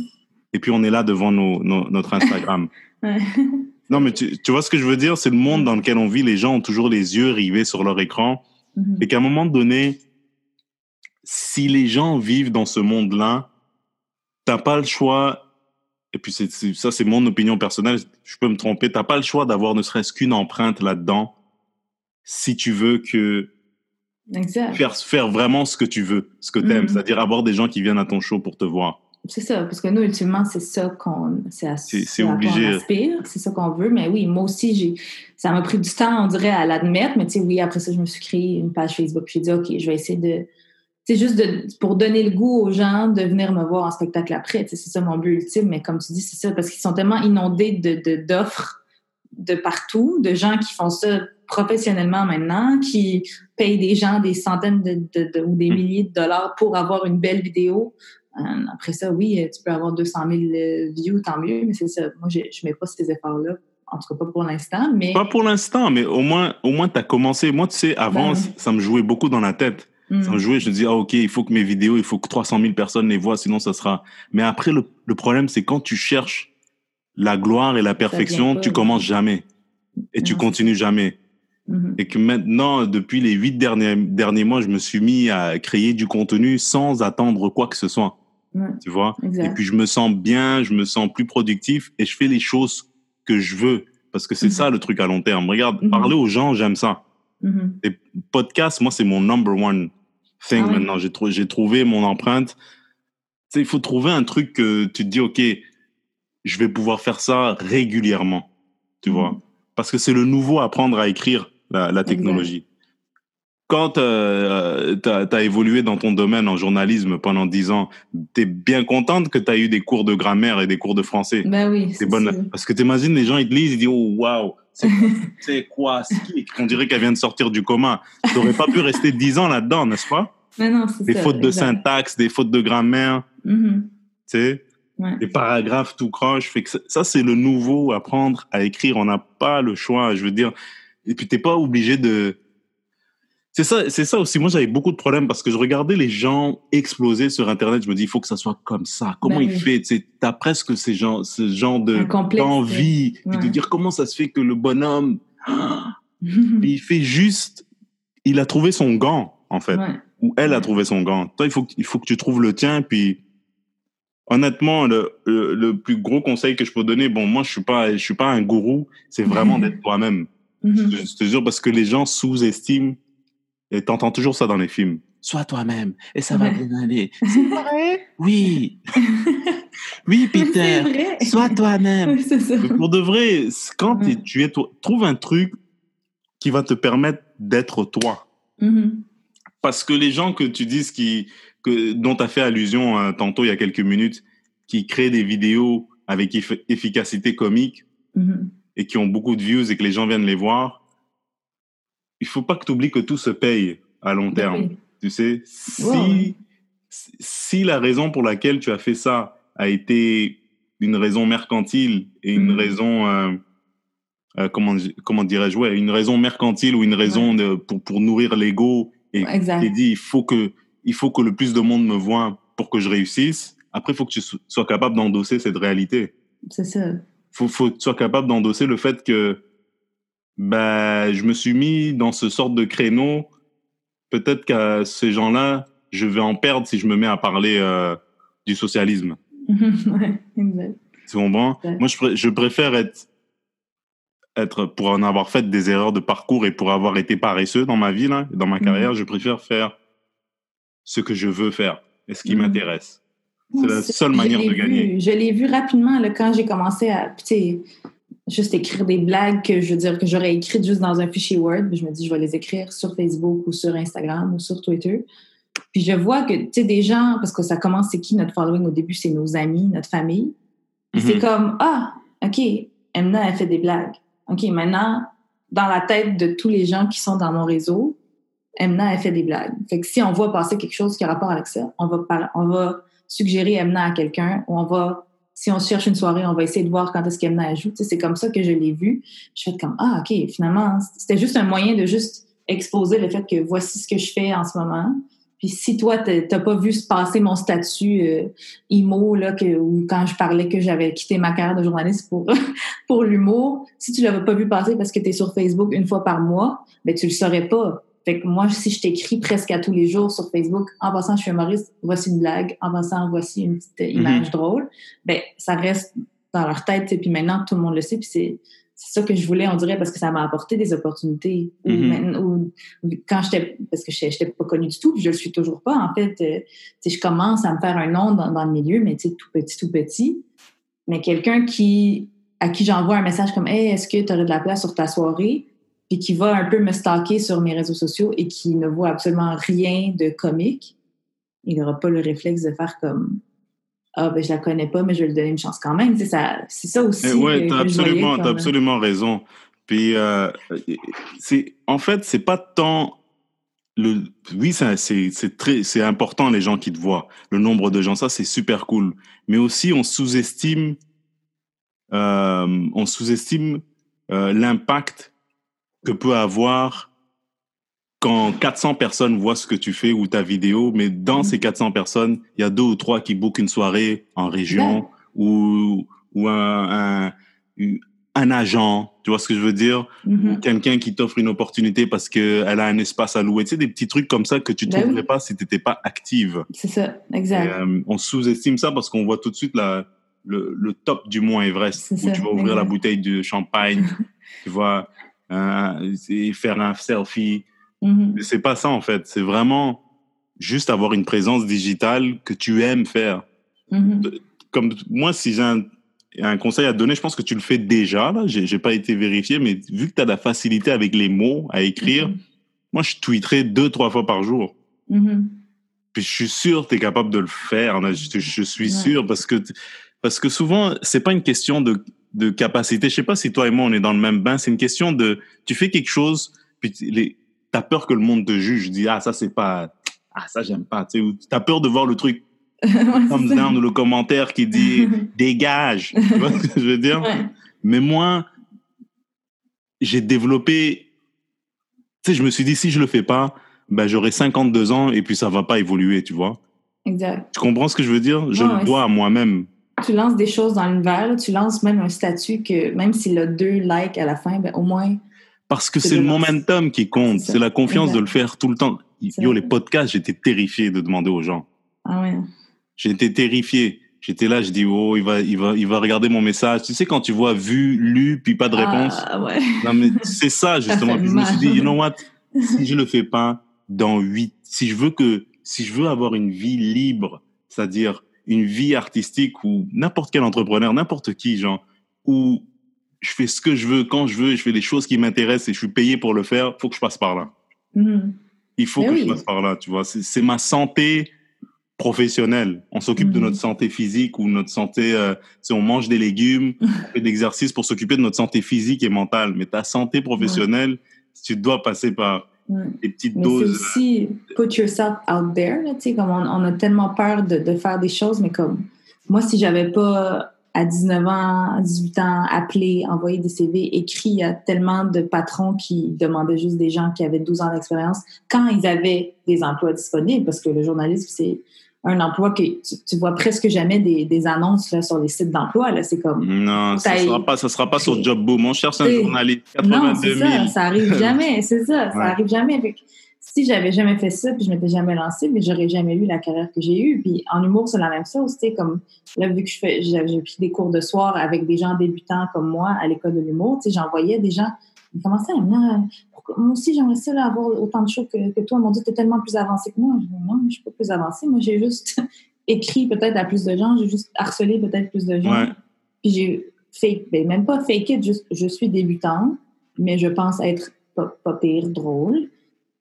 Et puis on est là devant nos, nos- notre Instagram. [LAUGHS] Ouais. Non, mais tu, tu vois ce que je veux dire? C'est le monde dans lequel on vit. Les gens ont toujours les yeux rivés sur leur écran. Mhm. Et qu'à un moment donné, si les gens vivent dans ce monde-là, t'as pas le choix. Et puis ça, c'est mon opinion personnelle. Je peux me tromper. T'as pas le choix d'avoir ne serait-ce qu'une empreinte là-dedans, si tu veux que Exact. faire faire vraiment ce que tu veux, ce que t'aimes, Mhm. c'est-à-dire avoir des gens qui viennent à ton show pour te voir. C'est ça, parce que nous, ultimement, c'est ça qu'on c'est obligé. on aspire, c'est ça qu'on veut. Mais oui, moi aussi, j'ai ça m'a pris du temps, on dirait, à l'admettre. Mais tu sais, oui, après ça, je me suis créé une page Facebook. J'ai dit, OK, je vais essayer de. C'est juste de, pour donner le goût aux gens de venir me voir en spectacle après. C'est ça mon but ultime. Mais comme tu dis, c'est ça, parce qu'ils sont tellement inondés de- de- d'offres de, partout, de gens qui font ça professionnellement maintenant, qui payent des gens des centaines de, de- de- ou des Mm. milliers de dollars pour avoir une belle vidéo. Euh, après ça, oui, tu peux avoir 200 000 euh, views, tant mieux, mais c'est ça. Moi, je ne mets pas ces efforts-là En tout cas, pas pour l'instant, mais... Pas pour l'instant, mais au moins, au moins tu as commencé. Moi, tu sais, avant, Ben ça me jouait beaucoup dans la tête. Ça me Mm. jouait, je me disais, ah, ok, il faut que mes vidéos, il faut que 300 000 personnes les voient, sinon ça sera... Mais après, le, le problème, c'est quand tu cherches la gloire et la perfection, pas, tu ouais. commences jamais. Et tu Non, continues jamais. Mhm. Et que maintenant, depuis les huit derniers, derniers mois, je me suis mis à créer du contenu sans attendre quoi que ce soit. Ouais, Tu vois? Exact. Et puis, je me sens bien, je me sens plus productif et je fais les choses que je veux. Parce que c'est Mhm. ça le truc à long terme. Regarde, Mhm. parler aux gens, j'aime ça. Mhm. Les podcasts, moi, c'est mon number one thing Ah maintenant. J'ai j'ai trouvé mon empreinte. Il faut trouver un truc que tu te dis, OK, je vais pouvoir faire ça régulièrement. Tu Mhm. vois? Parce que c'est le nouveau apprendre à écrire, la, la technologie. Quand euh, tu as, évolué dans ton domaine en journalisme pendant 10 ans, tu es bien contente que tu as eu des cours de grammaire et des cours de français? Ben oui, C'est bonne. Parce que t'imagines, les gens, ils te lisent, ils disent, oh, waouh, c'est quoi? [LAUGHS] On dirait qu'elle vient de sortir du coma. T'aurais pas pu rester 10 ans là-dedans, n'est-ce pas? Mais non, c'est Des ça, fautes de syntaxe, des fautes de grammaire, Mhm. tu sais, Ouais. des paragraphes tout croche. Fait que ça, ça, c'est le nouveau, apprendre à écrire. On n'a pas le choix, je veux dire. Et puis, t'es pas obligé de, c'est ça, c'est ça aussi. Moi, j'avais beaucoup de problèmes parce que je regardais les gens exploser sur Internet. Je me dis, il faut que ça soit comme ça. Comment Ben il oui. fait? Tu t'as presque ces gens, ce genre de, d'envie. Puis de Ouais. dire comment ça se fait que le bonhomme, [LAUGHS] il fait juste, il a trouvé son gant, en fait. Ouais. Ou elle a Ouais. trouvé son gant. Toi, il faut, que- il faut que tu trouves le tien. Puis, honnêtement, le, le, le plus gros conseil que je peux donner, bon, moi, je suis pas, je suis pas un gourou. C'est vraiment [LAUGHS] d'être toi-même. Mhm. Je, je te jure, parce que les gens sous-estiment, et t'entends toujours ça dans les films. Sois toi-même, et ça va bien aller. [LAUGHS] C'est vrai? Oui. [LAUGHS] oui, C'est Peter. vrai. Sois toi-même. Oui, Pour de vrai, quand Ouais. tu es toi, trouve un truc qui va te permettre d'être toi. Mhm. Parce que les gens que tu dises qui, que, dont tu as fait allusion euh, tantôt il y a quelques minutes, qui créent des vidéos avec eff- efficacité comique Mhm. et qui ont beaucoup de views et que les gens viennent les voir, il faut pas que tu oublies que tout se paye à long terme. Oui. Tu sais, si, si la raison pour laquelle tu as fait ça a été une raison mercantile et une Mhm. raison, euh, euh, comment, comment dirais-je, ouais, une raison mercantile ou une raison de, pour, pour nourrir l'ego et t'es dit, il faut, que, il faut que le plus de monde me voit pour que je réussisse. Après, il faut que tu so- sois capable d'endosser cette réalité. C'est ça. faut, faut que tu sois capable d'endosser le fait que ben, je me suis mis dans ce sorte de créneau. Peut-être qu'à ces gens-là, je vais en perdre si je me mets à parler euh, du socialisme. [LAUGHS] Ouais, exact. Tu comprends? Ouais. Moi, je, pr- je préfère être, être, pour en avoir fait des erreurs de parcours et pour avoir été paresseux dans ma vie, là, dans ma Mhm. carrière, je préfère faire ce que je veux faire et ce qui Mhm. m'intéresse. C'est la seule manière de gagner. je l'ai vu rapidement là, quand j'ai commencé à, tu sais, juste écrire des blagues que je veux dire que j'aurais écrites juste dans un fichier Word. Puis je me dis, je vais les écrire sur Facebook ou sur Instagram ou sur Twitter. Puis je vois que, tu sais, des gens, parce que ça commence, c'est qui notre following au début? C'est nos amis, notre famille. Mhm. c'est comme, ah, OK, Emna, elle fait des blagues. OK, maintenant, dans la tête de tous les gens qui sont dans mon réseau, Emna, elle fait des blagues. Fait que si on voit passer quelque chose qui a rapport avec ça, on va, on va suggérer Emna à quelqu'un ou on va, si on cherche une soirée, on va essayer de voir quand est-ce qu'Emna ajoute. Tu sais, c'est comme ça que je l'ai vu. Je fais comme, ah, OK, finalement, c'était juste un moyen de juste exposer le fait que voici ce que je fais en ce moment. Puis si toi, t'as pas vu se passer mon statut euh, emo, là, que, ou quand je parlais que j'avais quitté ma carrière de journaliste pour, [LAUGHS] pour l'humour, si tu l'avais pas vu passer parce que tu es sur Facebook une fois par mois, ben tu le saurais pas. Fait que moi, si je t'écris presque à tous les jours sur Facebook, en passant, je suis humoriste, voici une blague, en passant, voici une petite euh, image drôle, ben ça reste dans leur tête, sais, puis maintenant, tout le monde le sait, puis c'est c'est ça que je voulais, on dirait, parce que ça m'a apporté des opportunités. Ou Mhm. ou- quand j'étais, parce que je n'étais pas connue du tout, puis je le suis toujours pas, en fait. euh, je commence à me faire un nom dans, dans le milieu, mais tu sais, tout petit, tout petit. Mais quelqu'un qui, à qui j'envoie un message comme, hey, est-ce que tu aurais de la place sur ta soirée? Puis qui va un peu me stalker sur mes réseaux sociaux et qui ne voit absolument rien de comique, il n'aura pas le réflexe de faire comme, ah, ben, je la connais pas, mais je vais lui donner une chance quand même. Sais, ça- C'est ça aussi. Eh que- t'as absolument, t'as absolument raison. Puis, euh, c'est, en fait, c'est pas tant le, oui, c'est, c'est très, c'est important les gens qui te voient, le nombre de gens, ça c'est super cool. Mais aussi, on sous-estime, euh, on sous-estime euh, l'impact que peut avoir quand 400 personnes voient ce que tu fais ou ta vidéo, mais dans mm. ces 400 personnes, il y a deux ou trois qui bookent une soirée en région ou, ou un, un, un, agent, tu vois ce que je veux dire? Mm-hmm. Quelqu'un qui t'offre une opportunité parce qu'elle a un espace à louer. Tu sais, des petits trucs comme ça que tu ne ben trouverais pas si tu n'étais pas active. C'est ça, exact. Euh, on sous-estime ça parce qu'on voit tout de suite la, le, le top du Mont Everest où tu vas ouvrir la bouteille de champagne, [LAUGHS] tu vois, euh, faire un selfie Mm-hmm. C'est pas ça en fait. C'est vraiment juste avoir une présence digitale que tu aimes faire. Mm-hmm. Comme moi, si j'ai un, conseil à donner, je pense que tu le fais déjà. Là, j'ai pas été vérifié, mais vu que tu as la facilité avec les mots à écrire, mm-hmm. moi, je tweeterai deux trois fois par jour. Puis je suis sûr que tu es capable de le faire. Je, suis sûr parce que parce que souvent, c'est pas une question de de capacité. Je sais pas si toi et moi on est dans le même bain. C'est une question de tu fais quelque chose puis les t'as peur que le monde te juge, dis ah ça c'est pas ah ça j'aime pas, tu sais, t'as peur de voir le truc [LAUGHS] comme down ou le commentaire qui dit [LAUGHS] dégage, tu vois ce que je veux dire? Mais moi j'ai développé tu sais je me suis dit si je le fais pas, ben j'aurai 52 ans et puis ça va pas évoluer, tu vois? Exact. Tu comprends ce que je veux dire? Je le dois à moi-même. Tu lances des choses dans l'univers, tu lances même un statut que même s'il a deux likes à la fin, ben, au moins parce que c'est le momentum qui compte. C'est la confiance de le faire tout le temps. Yo, les podcasts, j'étais terrifié de demander aux gens. Ah ouais. J'étais terrifié. J'étais là, je dis, oh, il va, il va, il va regarder mon message. Tu sais, quand tu vois vu, lu, puis pas de réponse. Ah ouais. Non, mais c'est ça, [LAUGHS] justement. puis je me suis dit, you know what? Si je le fais pas dans huit, si je veux que, si je veux avoir une vie libre, c'est-à-dire une vie artistique ou n'importe quel entrepreneur, n'importe qui, genre, où je fais ce que je veux quand je veux, je fais des choses qui m'intéressent et je suis payé pour le faire, faut que je passe par là. Mm-hmm. Il faut que je passe par là, tu vois. C'est ma santé professionnelle. On s'occupe de mm-hmm. notre santé physique ou notre santé, euh, si on mange des légumes, [LAUGHS] on fait d'exercices pour s'occuper de notre santé physique et mentale. Mais ta santé professionnelle, tu dois passer par des petites doses. C'est aussi put yourself out there, tu sais, comme on, a tellement peur de, de, faire des choses, mais comme moi, si j'avais pas à 19 ans, 18 ans, appeler, envoyer des CV écrits. Il y a tellement de patrons qui demandaient juste des gens qui avaient 12 ans d'expérience quand ils avaient des emplois disponibles, parce que le journalisme, c'est un emploi que tu, vois presque jamais des, des annonces là, sur les sites d'emploi. C'est comme. Non, ça ne sera pas, ça sera pas sur Jobboom. On cherche un journaliste. 82 000. Non, ça, ça arrive jamais. C'est ça, ça arrive jamais. [LAUGHS] Si j'avais jamais fait ça, puis je m'étais jamais lancée, mais j'aurais jamais eu la carrière que j'ai eue. Puis en humour, c'est la même chose, tu sais, comme là, vu que je fais, j'ai pris des cours de soir avec des gens débutants comme moi à l'école de l'humour, tu sais, j'envoyais des gens, à me dire, moi aussi, j'aimerais ça avoir autant de choses que, que toi. M'ont dit, t'es tellement plus avancé que moi. Je dis, non, je suis pas plus avancée. Moi, j'ai juste [LAUGHS] écrit peut-être à plus de gens, j'ai juste harcelé peut-être plus de gens. Puis j'ai fait, ben, même pas fake it, juste, je suis débutante, mais je pense être pas, pas pire, drôle.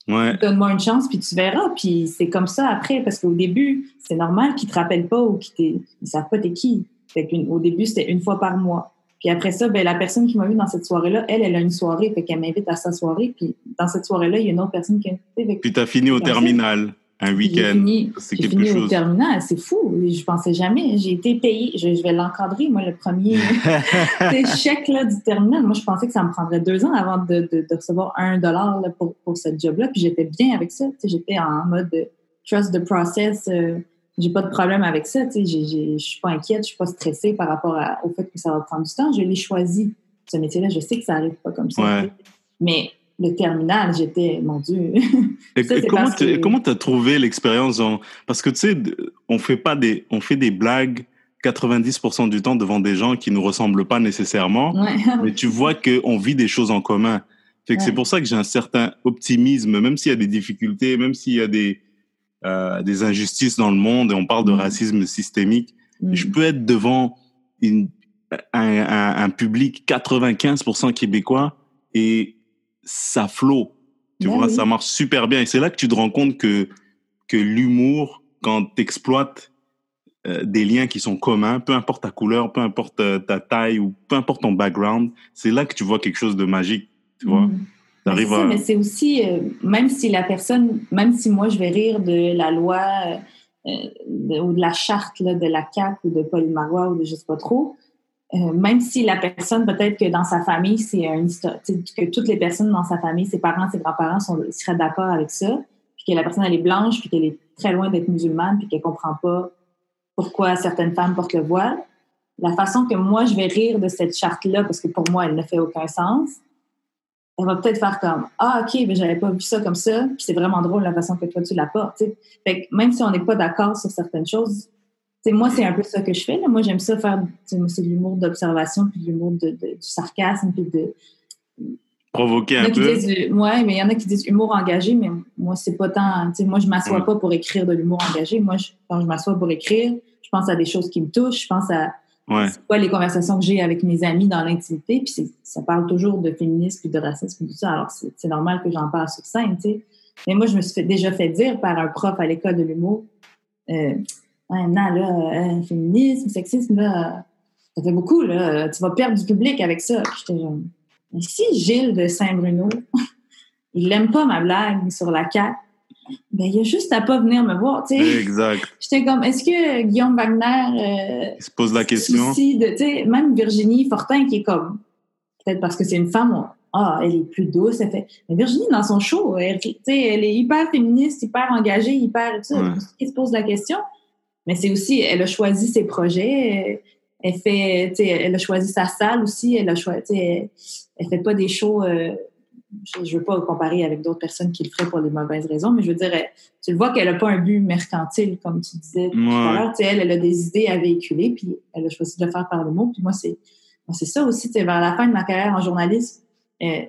Donne-moi une chance, puis tu verras. Puis c'est comme ça après, parce qu'au début, c'est normal qu'ils te rappellent pas ou qu'ils ne savent pas t'es qui. Fait au début, c'était une fois par mois. Puis après ça, ben, la personne qui m'a vu dans cette soirée-là, elle, elle a une soirée, fait qu'elle m'invite à sa soirée. Puis dans cette soirée-là, il y a une autre personne qui a invité. Puis tu as fini au terminal un week-end. C'est quelque fini chose. au terminal, c'est fou. Je pensais jamais. J'ai été payée. Je, vais l'encadrer, moi, le premier [LAUGHS] chèque là, du terminal. Moi, je pensais que ça me prendrait deux ans avant de, de, de recevoir un dollar pour, pour ce job-là. Puis j'étais bien avec ça. J'étais en mode trust the process. Euh, j'ai pas de problème avec ça. Je suis pas inquiète, je suis pas stressée par rapport au fait que ça va prendre du temps. Je l'ai choisi, ce métier-là. Je sais que ça arrive pas comme ça. Mais le terminal, j'étais, mon Dieu. [LAUGHS] comment tu as trouvé l'expérience Parce que tu sais, on fait pas des, on fait des blagues 90% du temps devant des gens qui nous ressemblent pas nécessairement, [LAUGHS] mais tu vois qu'on vit des choses en commun. c'est pour ça que j'ai un certain optimisme, même s'il y a des difficultés, même s'il y a des, euh, des injustices dans le monde et on parle de mm. racisme systémique, mm. je peux être devant une, un, un public 95% québécois et ça flot. Tu ben vois, ça marche super bien. Et c'est là que tu te rends compte que, que l'humour, quand tu exploites euh, des liens qui sont communs, peu importe ta couleur, peu importe euh, ta taille ou peu importe ton background, c'est là que tu vois quelque chose de magique. Tu vois. Mm. Mais c'est aussi, euh, même si la personne, même si moi je vais rire de la loi ou de la charte là, de la CAQ ou de Paul Marois ou de je sais pas trop, euh, même si la personne, peut-être que dans sa famille, c'est une histoire, que toutes les personnes dans sa famille, ses parents, ses grands-parents seraient d'accord avec ça, puis que la personne, elle est blanche, puis qu'elle est très loin d'être musulmane, puis qu'elle comprend pas pourquoi certaines femmes portent le voile, la façon que moi, je vais rire de cette charte-là, parce que pour moi, elle ne fait aucun sens, elle va peut-être faire comme Ah, OK, mais j'avais pas vu ça comme ça, puis c'est vraiment drôle la façon que toi, tu l'apportes. Fait que même si on n'est pas d'accord sur certaines choses, moi, c'est un peu ça que je fais. Là. Moi, j'aime ça faire c'est de l'humour d'observation, puis de l'humour de, du sarcasme, puis de. Provoquer un peu. Oui, mais il y en a qui disent humour engagé, mais moi, c'est pas tant. Moi, je m'assois mm. pas pour écrire de l'humour engagé. Moi, quand je m'assois pour écrire, je pense à des choses qui me touchent, je pense à ouais. quoi les conversations que j'ai avec mes amis dans l'intimité, puis ça parle toujours de féminisme, puis de racisme, puis tout ça. Alors, c'est normal que j'en parle sur scène, tu sais. Mais moi, je me suis déjà fait dire par un prof à l'école de l'humour. Euh, non, là, euh, féminisme, sexisme, ça fait beaucoup, là. Tu vas perdre du public avec ça. J'étais si Gilles de Saint-Bruno, [LAUGHS] il n'aime pas ma blague sur la CAQ, ben, il a juste à pas venir me voir, tu sais. Exact. [LAUGHS] J'étais comme, est-ce que Guillaume Wagner... Euh, il se pose la question? De, même Virginie Fortin, qui est comme, peut-être parce que c'est une femme, ah, elle est plus douce, elle fait... Mais Virginie, dans son show, elle, elle est hyper féministe, hyper engagée, hyper... Tu sais, se pose la question. Mais c'est aussi, elle a choisi ses projets, elle fait, elle a choisi sa salle aussi, elle a choisi, elle, elle fait pas des shows, euh, je, veux pas comparer avec d'autres personnes qui le feraient pour les mauvaises raisons, mais je veux dire, tu le vois qu'elle a pas un but mercantile, comme tu disais tout à l'heure, elle, elle a des idées à véhiculer, puis elle a choisi de le faire par le mot, puis moi, c'est, c'est ça aussi, vers la fin de ma carrière en journalisme, euh,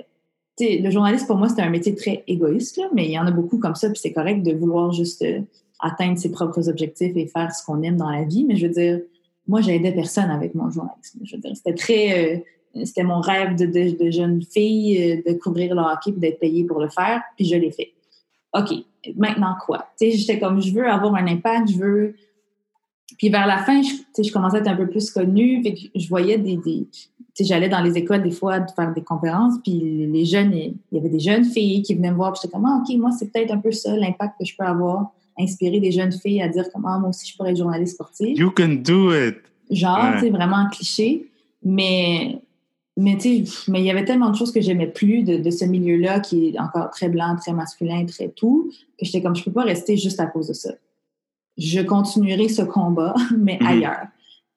le journaliste, pour moi, c'était un métier très égoïste, là, mais il y en a beaucoup comme ça, puis c'est correct de vouloir juste euh, atteindre ses propres objectifs et faire ce qu'on aime dans la vie. Mais je veux dire, moi, j'aidais personne avec mon journalisme. Je veux dire, c'était très. Euh, c'était mon rêve de, de, jeune fille euh, de couvrir le hockey et d'être payée pour le faire, puis je l'ai fait. OK, maintenant quoi? Tu sais, j'étais comme, je veux avoir un impact, je veux. Puis vers la fin, je, je commençais à être un peu plus connue, je voyais des. des j'allais dans les écoles des fois faire des conférences, puis les jeunes, il y avait des jeunes filles qui venaient me voir, puis j'étais comme, ah, OK, moi, c'est peut-être un peu ça, l'impact que je peux avoir inspirer des jeunes filles à dire comment moi aussi je pourrais être journaliste sportive. You can do it. Genre, c'est vraiment cliché, mais mais tu mais il y avait tellement de choses que j'aimais plus de, ce milieu-là qui est encore très blanc, très masculin, très tout, que j'étais comme je peux pas rester juste à cause de ça. Je continuerai ce combat, [LAUGHS] mais mm-hmm. ailleurs.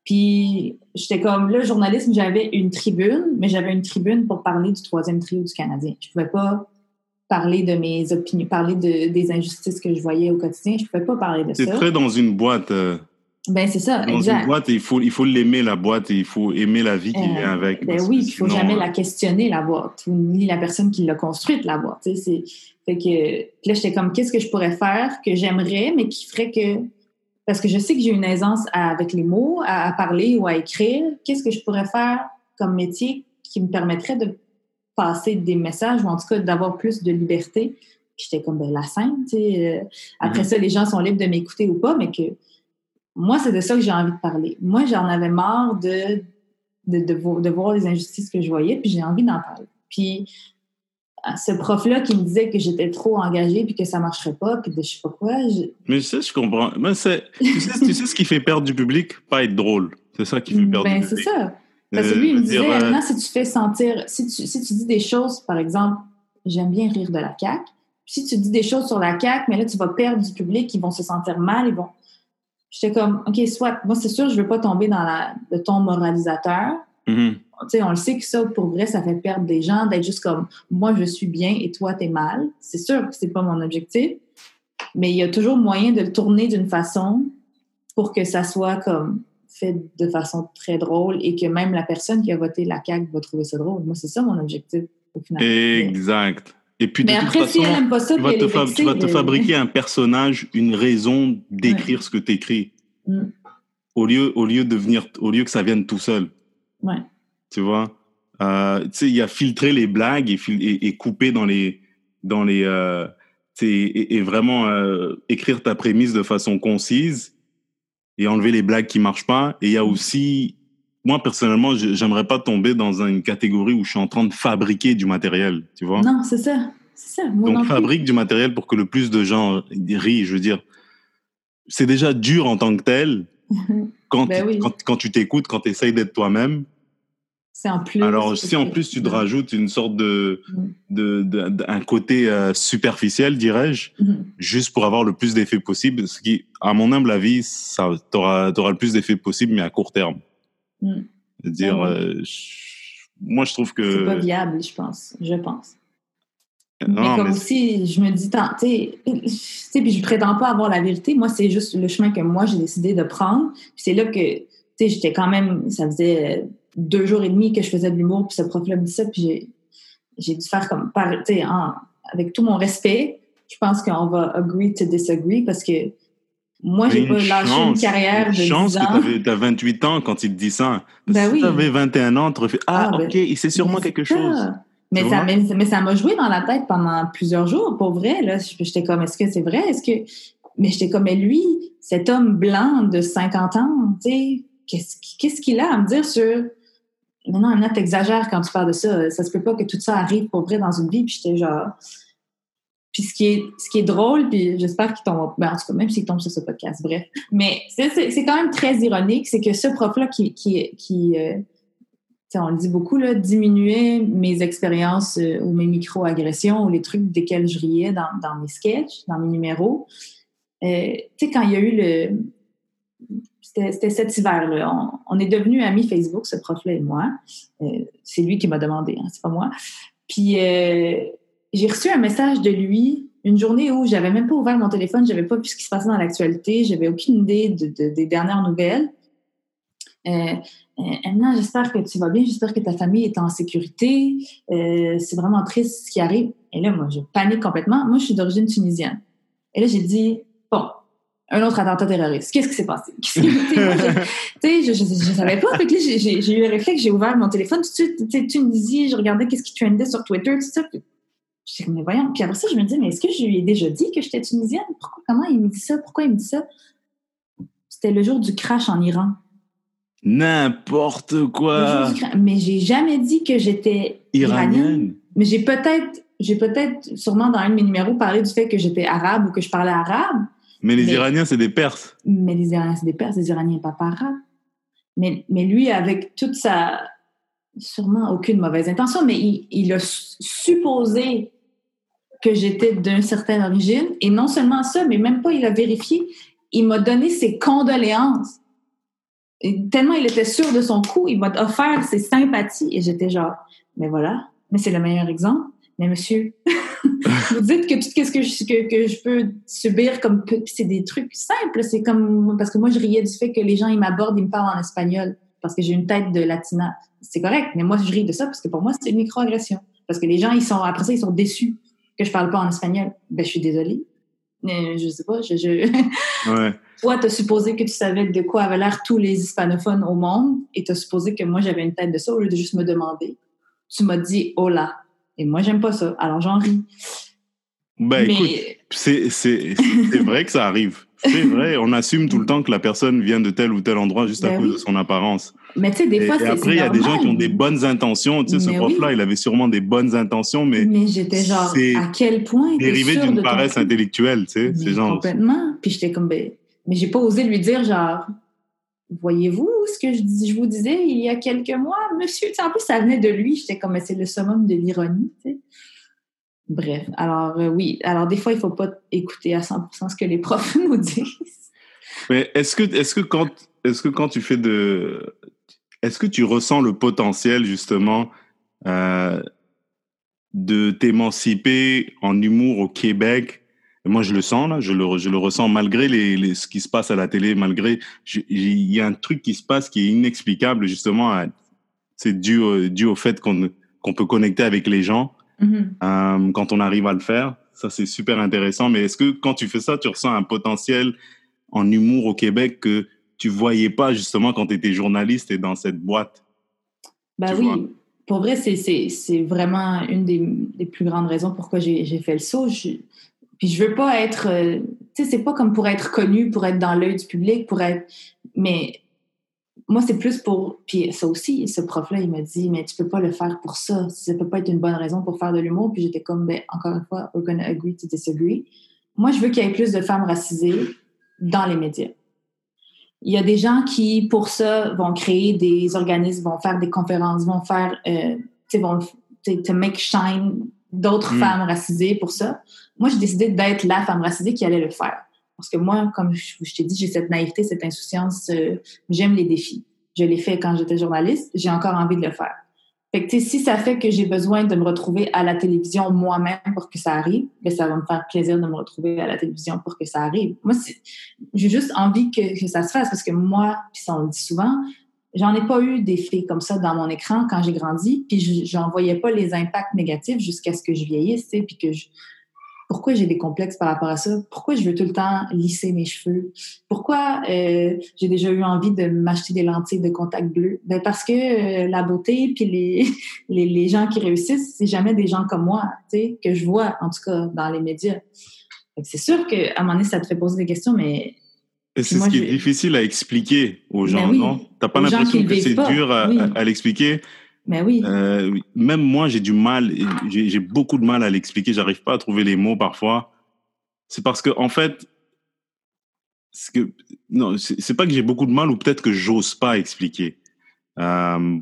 Puis j'étais comme le journalisme, j'avais une tribune, mais j'avais une tribune pour parler du troisième trio du Canadien. Je pouvais pas parler de mes opinions, parler de, des injustices que je voyais au quotidien. Je ne pouvais pas parler de ça. C'est très dans une boîte. Euh, ben, c'est ça, dans une boîte, il faut, il faut l'aimer, la boîte, et il faut aimer la vie qui euh, vient avec. Ben oui, il ne faut jamais euh, la questionner, la boîte, ni la personne qui l'a construite, la boîte. Sais, fait que, là, j'étais comme, qu'est-ce que je pourrais faire que j'aimerais, mais qui ferait que... Parce que je sais que j'ai une aisance avec les mots, à parler ou à écrire. Qu'est-ce que je pourrais faire comme métier qui me permettrait de passer des messages ou en tout cas d'avoir plus de liberté? J'étais comme ben, la scène, tu sais. Euh, après mhm. ça, les gens sont libres de m'écouter ou pas, mais que moi, c'est de ça que j'ai envie de parler. Moi, j'en avais marre de, de, de, voir les injustices que je voyais, puis j'ai envie d'en parler. Puis ce prof-là qui me disait que j'étais trop engagée puis que ça marcherait pas, puis de je sais pas quoi. Mais tu sais, je comprends. Mais tu, sais, tu sais ce qui fait perdre du public? Pas être drôle. C'est ça qui fait perdre ben, du public. c'est ça. Parce que lui, il me disait, maintenant, si tu fais sentir, si tu, si tu dis des choses, par exemple, j'aime bien rire de la CAQ, si tu dis des choses sur la CAQ, mais là, tu vas perdre du public, ils vont se sentir mal, ils vont... J'étais comme, OK, soit, moi, c'est sûr, je veux pas tomber dans la, le ton moralisateur. Mm-hmm. Tu sais, on le sait que ça, pour vrai, ça fait perdre des gens, d'être juste comme, moi, je suis bien et toi, t'es mal. C'est sûr que c'est pas mon objectif, mais il y a toujours moyen de le tourner d'une façon pour que ça soit comme, fait de façon très drôle et que même la personne qui a voté la CAQ va trouver ça drôle. Moi, c'est ça mon objectif au final. Exact. Et puis, de mais après, si elle pas ça, tu vas, te, tu vas te fabriquer un personnage, une raison d'écrire ce que tu écris. Mm. Au, lieu, au, lieu de venir, au lieu que ça vienne tout seul. Ouais. Tu vois? Euh, tu sais, il y a filtrer les blagues et, et, couper dans les. Dans les euh, et, et, vraiment euh, écrire ta prémisse de façon concise et enlever les blagues qui marchent pas. Et il y a aussi, moi personnellement, j'aimerais pas tomber dans une catégorie où je suis en train de fabriquer du matériel, tu vois. Non, c'est ça. Ça, Donc fabrique du matériel pour que le plus de gens rient. Je veux dire, c'est déjà dur en tant que tel. [LAUGHS] Quand, ben quand, quand, tu t'écoutes, quand tu essayes d'être toi-même, C'est en plus. Alors, si en plus tu te rajoutes une sorte de, de, de- un côté euh, superficiel, dirais-je, Mhm. juste pour avoir le plus d'effets possible, ce qui, à mon humble avis, ça t'aura, le plus d'effets possible, mais à court terme. Ouais, ouais. euh, je- moi, je trouve que. C'est pas viable, je pense. Je pense. Non, mais comme mais aussi, je me dis, tant, tu sais, puis je prétends pas avoir la vérité. Moi, c'est juste le chemin que moi, j'ai décidé de prendre. Puis c'est là que, tu sais, j'étais quand même, ça faisait deux jours et demi que je faisais de l'humour, puis ce prof-là me dit ça, puis j'ai, j'ai dû faire comme, tu sais, avec tout mon respect, je pense qu'on va agree to disagree parce que moi, j'ai pas lâché une carrière une de 10 chance ans. que tu as 28 ans quand il te dit ça. Ben si oui. tu avais 21 ans, tu aurais fait Ah, Ah, ben, ok, il sait sûrement Mais quelque ça. chose. Mais ça, mais, mais ça m'a joué dans la tête pendant plusieurs jours, pour vrai. Là, j'étais comme, est-ce que c'est vrai? Est-ce que. Mais j'étais comme, mais lui, cet homme blanc de 50 ans, tu sais, qu'est-ce qu'il qu'est-ce qu'il a à me dire sur. Mais non, Anna, t'exagères quand tu parles de ça. Ça se peut pas que tout ça arrive pour vrai dans une vie. Puis j'étais genre. Puis ce qui est, ce qui est drôle, puis j'espère qu'il tombe. Ben, en tout cas, même s'il tombe sur ce podcast, bref. Mais c'est- quand même très ironique, c'est que ce prof-là qui. qui, euh, on le dit beaucoup, là, diminuer mes expériences euh, ou mes micro-agressions ou les trucs desquels je riais dans, dans mes sketchs, dans mes numéros. Euh, tu sais, quand il y a eu le. C'était cet hiver-là. On, est devenus amis Facebook, ce prof-là et moi. C'est lui qui m'a demandé, hein, c'est pas moi. Puis j'ai reçu un message de lui une journée où j'avais même pas ouvert mon téléphone, j'avais pas vu ce qui se passait dans l'actualité, j'avais aucune idée de- de- des dernières nouvelles. Euh, euh, Emma, j'espère que tu vas bien, j'espère que ta famille est en sécurité. Euh, c'est vraiment triste ce qui arrive. Et là, moi, je panique complètement. Moi, je suis d'origine tunisienne. Et là, j'ai dit, bon, un autre attentat terroriste. Qu'est-ce qui s'est passé? [LAUGHS] Sais, moi, je- je, je, je savais pas. Fait que là, j'ai- eu le réflexe, j'ai ouvert mon téléphone tout de suite. Tunisie, je regardais qu'est-ce qui trendait sur Twitter, tout ça. J'étais comme, mais voyons. Puis après ça, je me dis, mais est-ce que je lui ai déjà dit que j'étais tunisienne? Pourquoi, comment il me dit ça? Pourquoi il me dit ça? C'était le jour du crash en Iran. N'importe quoi. Mais j'ai jamais dit que j'étais iranienne? Iranienne. Mais j'ai peut-être, j'ai peut-être, sûrement dans un de mes numéros, parlé du fait que j'étais arabe ou que je parlais arabe. Mais les Mais- Iraniens, c'est des Perses. Mais les Iraniens, c'est des Perses, les Iraniens, pas arabes. Mais, mais lui, avec toute sa. Sûrement aucune mauvaise intention, mais il, il a su- supposé que j'étais d'une certaine origine. Et non seulement ça, mais même pas, il a vérifié. Il m'a donné ses condoléances. Tellement il était sûr de son coup, il m'a offert ses sympathies. Et j'étais genre, mais voilà, mais c'est le meilleur exemple. Mais monsieur, [LAUGHS] vous dites que tout ce que je, que, que je peux subir comme c'est des trucs simples. C'est comme parce que moi je riais du fait que les gens ils m'abordent, ils me parlent en espagnol parce que j'ai une tête de latina. C'est correct, mais moi je ris de ça parce que pour moi c'est une microagression. Parce que les gens ils sont après ça ils sont déçus que je parle pas en espagnol. Ben je suis désolée. Mais je sais pas, je, je... Ouais. [LAUGHS] toi t'as supposé que tu savais de quoi avaient l'air tous les hispanophones au monde et t'as supposé que moi j'avais une tête de ça au lieu de juste me demander. Tu m'as dit hola. Et moi j'aime pas ça, alors j'en ris. Ben, écoute, mais c'est c'est- vrai que ça arrive. C'est vrai. On assume tout le [LAUGHS] temps que la personne vient de tel ou tel endroit juste à Ben cause oui. de son apparence. Mais tu sais, des Et, fois, c'est après, il y a des gens qui ont des bonnes intentions. Tu sais, ce prof-là, oui. il avait sûrement des bonnes intentions, mais Mais, j'étais genre, à quel point dérivé d'une ton paresse intellectuelle. Tu sais, c'est genre. Complètement. Puis j'étais comme, ben, mais j'ai pas osé lui dire, genre, voyez-vous ce que je, dis, je vous disais il y a quelques mois, monsieur? Tu sais, en plus, ça venait de lui. J'étais comme, mais c'est le summum de l'ironie, tu sais. Bref, alors euh, oui, alors des fois, il faut pas écouter à 100% ce que les profs [LAUGHS] nous disent. Mais est-ce que, est-ce que quand, est-ce que quand tu fais de, est-ce que tu ressens le potentiel justement euh, de t'émanciper en humour au Québec? Et Moi, je le sens là, je le, je le ressens malgré les, les- ce qui se passe à la télé, malgré, il y a un truc qui se passe qui est inexplicable justement. C'est dû, au- dû au fait qu'on, qu'on peut connecter avec les gens Mhm. euh, quand on arrive à le faire. Ça, c'est super intéressant. Mais est-ce que quand tu fais ça, tu ressens un potentiel en humour au Québec que tu voyais pas justement quand tu étais journaliste et dans cette boîte? Ben Tu oui, vois? pour vrai, c'est- vraiment une des, des plus grandes raisons pourquoi j'ai j'ai fait le saut. Je- puis je veux pas être... euh, tu sais, c'est pas comme pour être connu, pour être dans l'œil du public, pour être... Mais moi, c'est plus pour... Puis ça aussi, ce prof-là, il m'a dit, mais tu peux pas le faire pour ça. Ça peut pas être une bonne raison pour faire de l'humour. Puis j'étais comme, ben, encore une fois, we're gonna agree to disagree. Moi, je veux qu'il y ait plus de femmes racisées dans les médias. Il y a des gens qui, pour ça, vont créer des organismes, vont faire des conférences, vont faire, euh, vont te make shine d'autres Mm. femmes racisées pour ça. Moi, j'ai décidé d'être la femme racisée qui allait le faire. Parce que moi, comme je, je t'ai dit, j'ai cette naïveté, cette insouciance, euh, j'aime les défis. Je l'ai fait quand j'étais journaliste, j'ai encore envie de le faire. Si ça fait que j'ai besoin de me retrouver à la télévision moi-même pour que ça arrive, ben, ça va me faire plaisir de me retrouver à la télévision pour que ça arrive. Moi, j'ai juste envie que, ça se fasse parce que moi, puis ça on le dit souvent, j'en ai pas eu des filles comme ça dans mon écran quand j'ai grandi, puis je- j'en voyais pas les impacts négatifs jusqu'à ce que je vieillisse, puis que je... Pourquoi j'ai des complexes par rapport à ça? Pourquoi je veux tout le temps lisser mes cheveux? Pourquoi euh, j'ai déjà eu envie de m'acheter des lentilles de contact bleu? Ben parce que euh, la beauté puis les, [LAUGHS] les, les gens qui réussissent, c'est jamais des gens comme moi, que je vois, en tout cas, dans les médias. C'est sûr qu'à un moment donné, ça te fait poser des questions, mais Et c'est ce qui est difficile à expliquer aux gens, Ben oui. non? T'as pas gens l'impression que c'est dur à, oui. à- à l'expliquer? Mais oui. Euh. Même moi, j'ai du mal, j'ai beaucoup de mal à l'expliquer. J'arrive pas à trouver les mots parfois. C'est parce que, en fait, ce que, non, c'est c'est pas que j'ai beaucoup de mal ou peut-être que j'ose pas expliquer. Euh,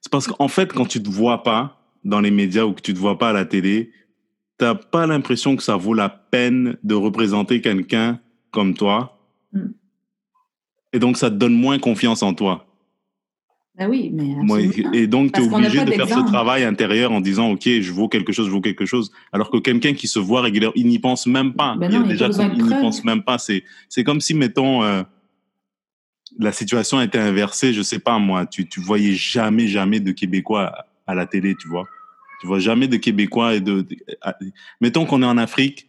c'est parce qu'en fait, quand tu te vois pas dans les médias ou que tu te vois pas à la télé, t'as pas l'impression que ça vaut la peine de représenter quelqu'un comme toi. Mm. Et donc, ça te donne moins confiance en toi. Ben oui, mais absolument. et donc, tu es obligé de faire ce travail intérieur en disant, OK, je vaux quelque chose, je vaux quelque chose. Alors que quelqu'un qui se voit régulièrement, il n'y pense même pas. Ben il, non, il y a déjà, il n'y pense même pas. C'est, c'est comme si, mettons, euh, la situation était inversée. Je sais pas, moi, tu, tu voyais jamais, jamais de Québécois à, la télé, tu vois. Tu vois jamais de Québécois et de, de- à- mettons qu'on est en Afrique.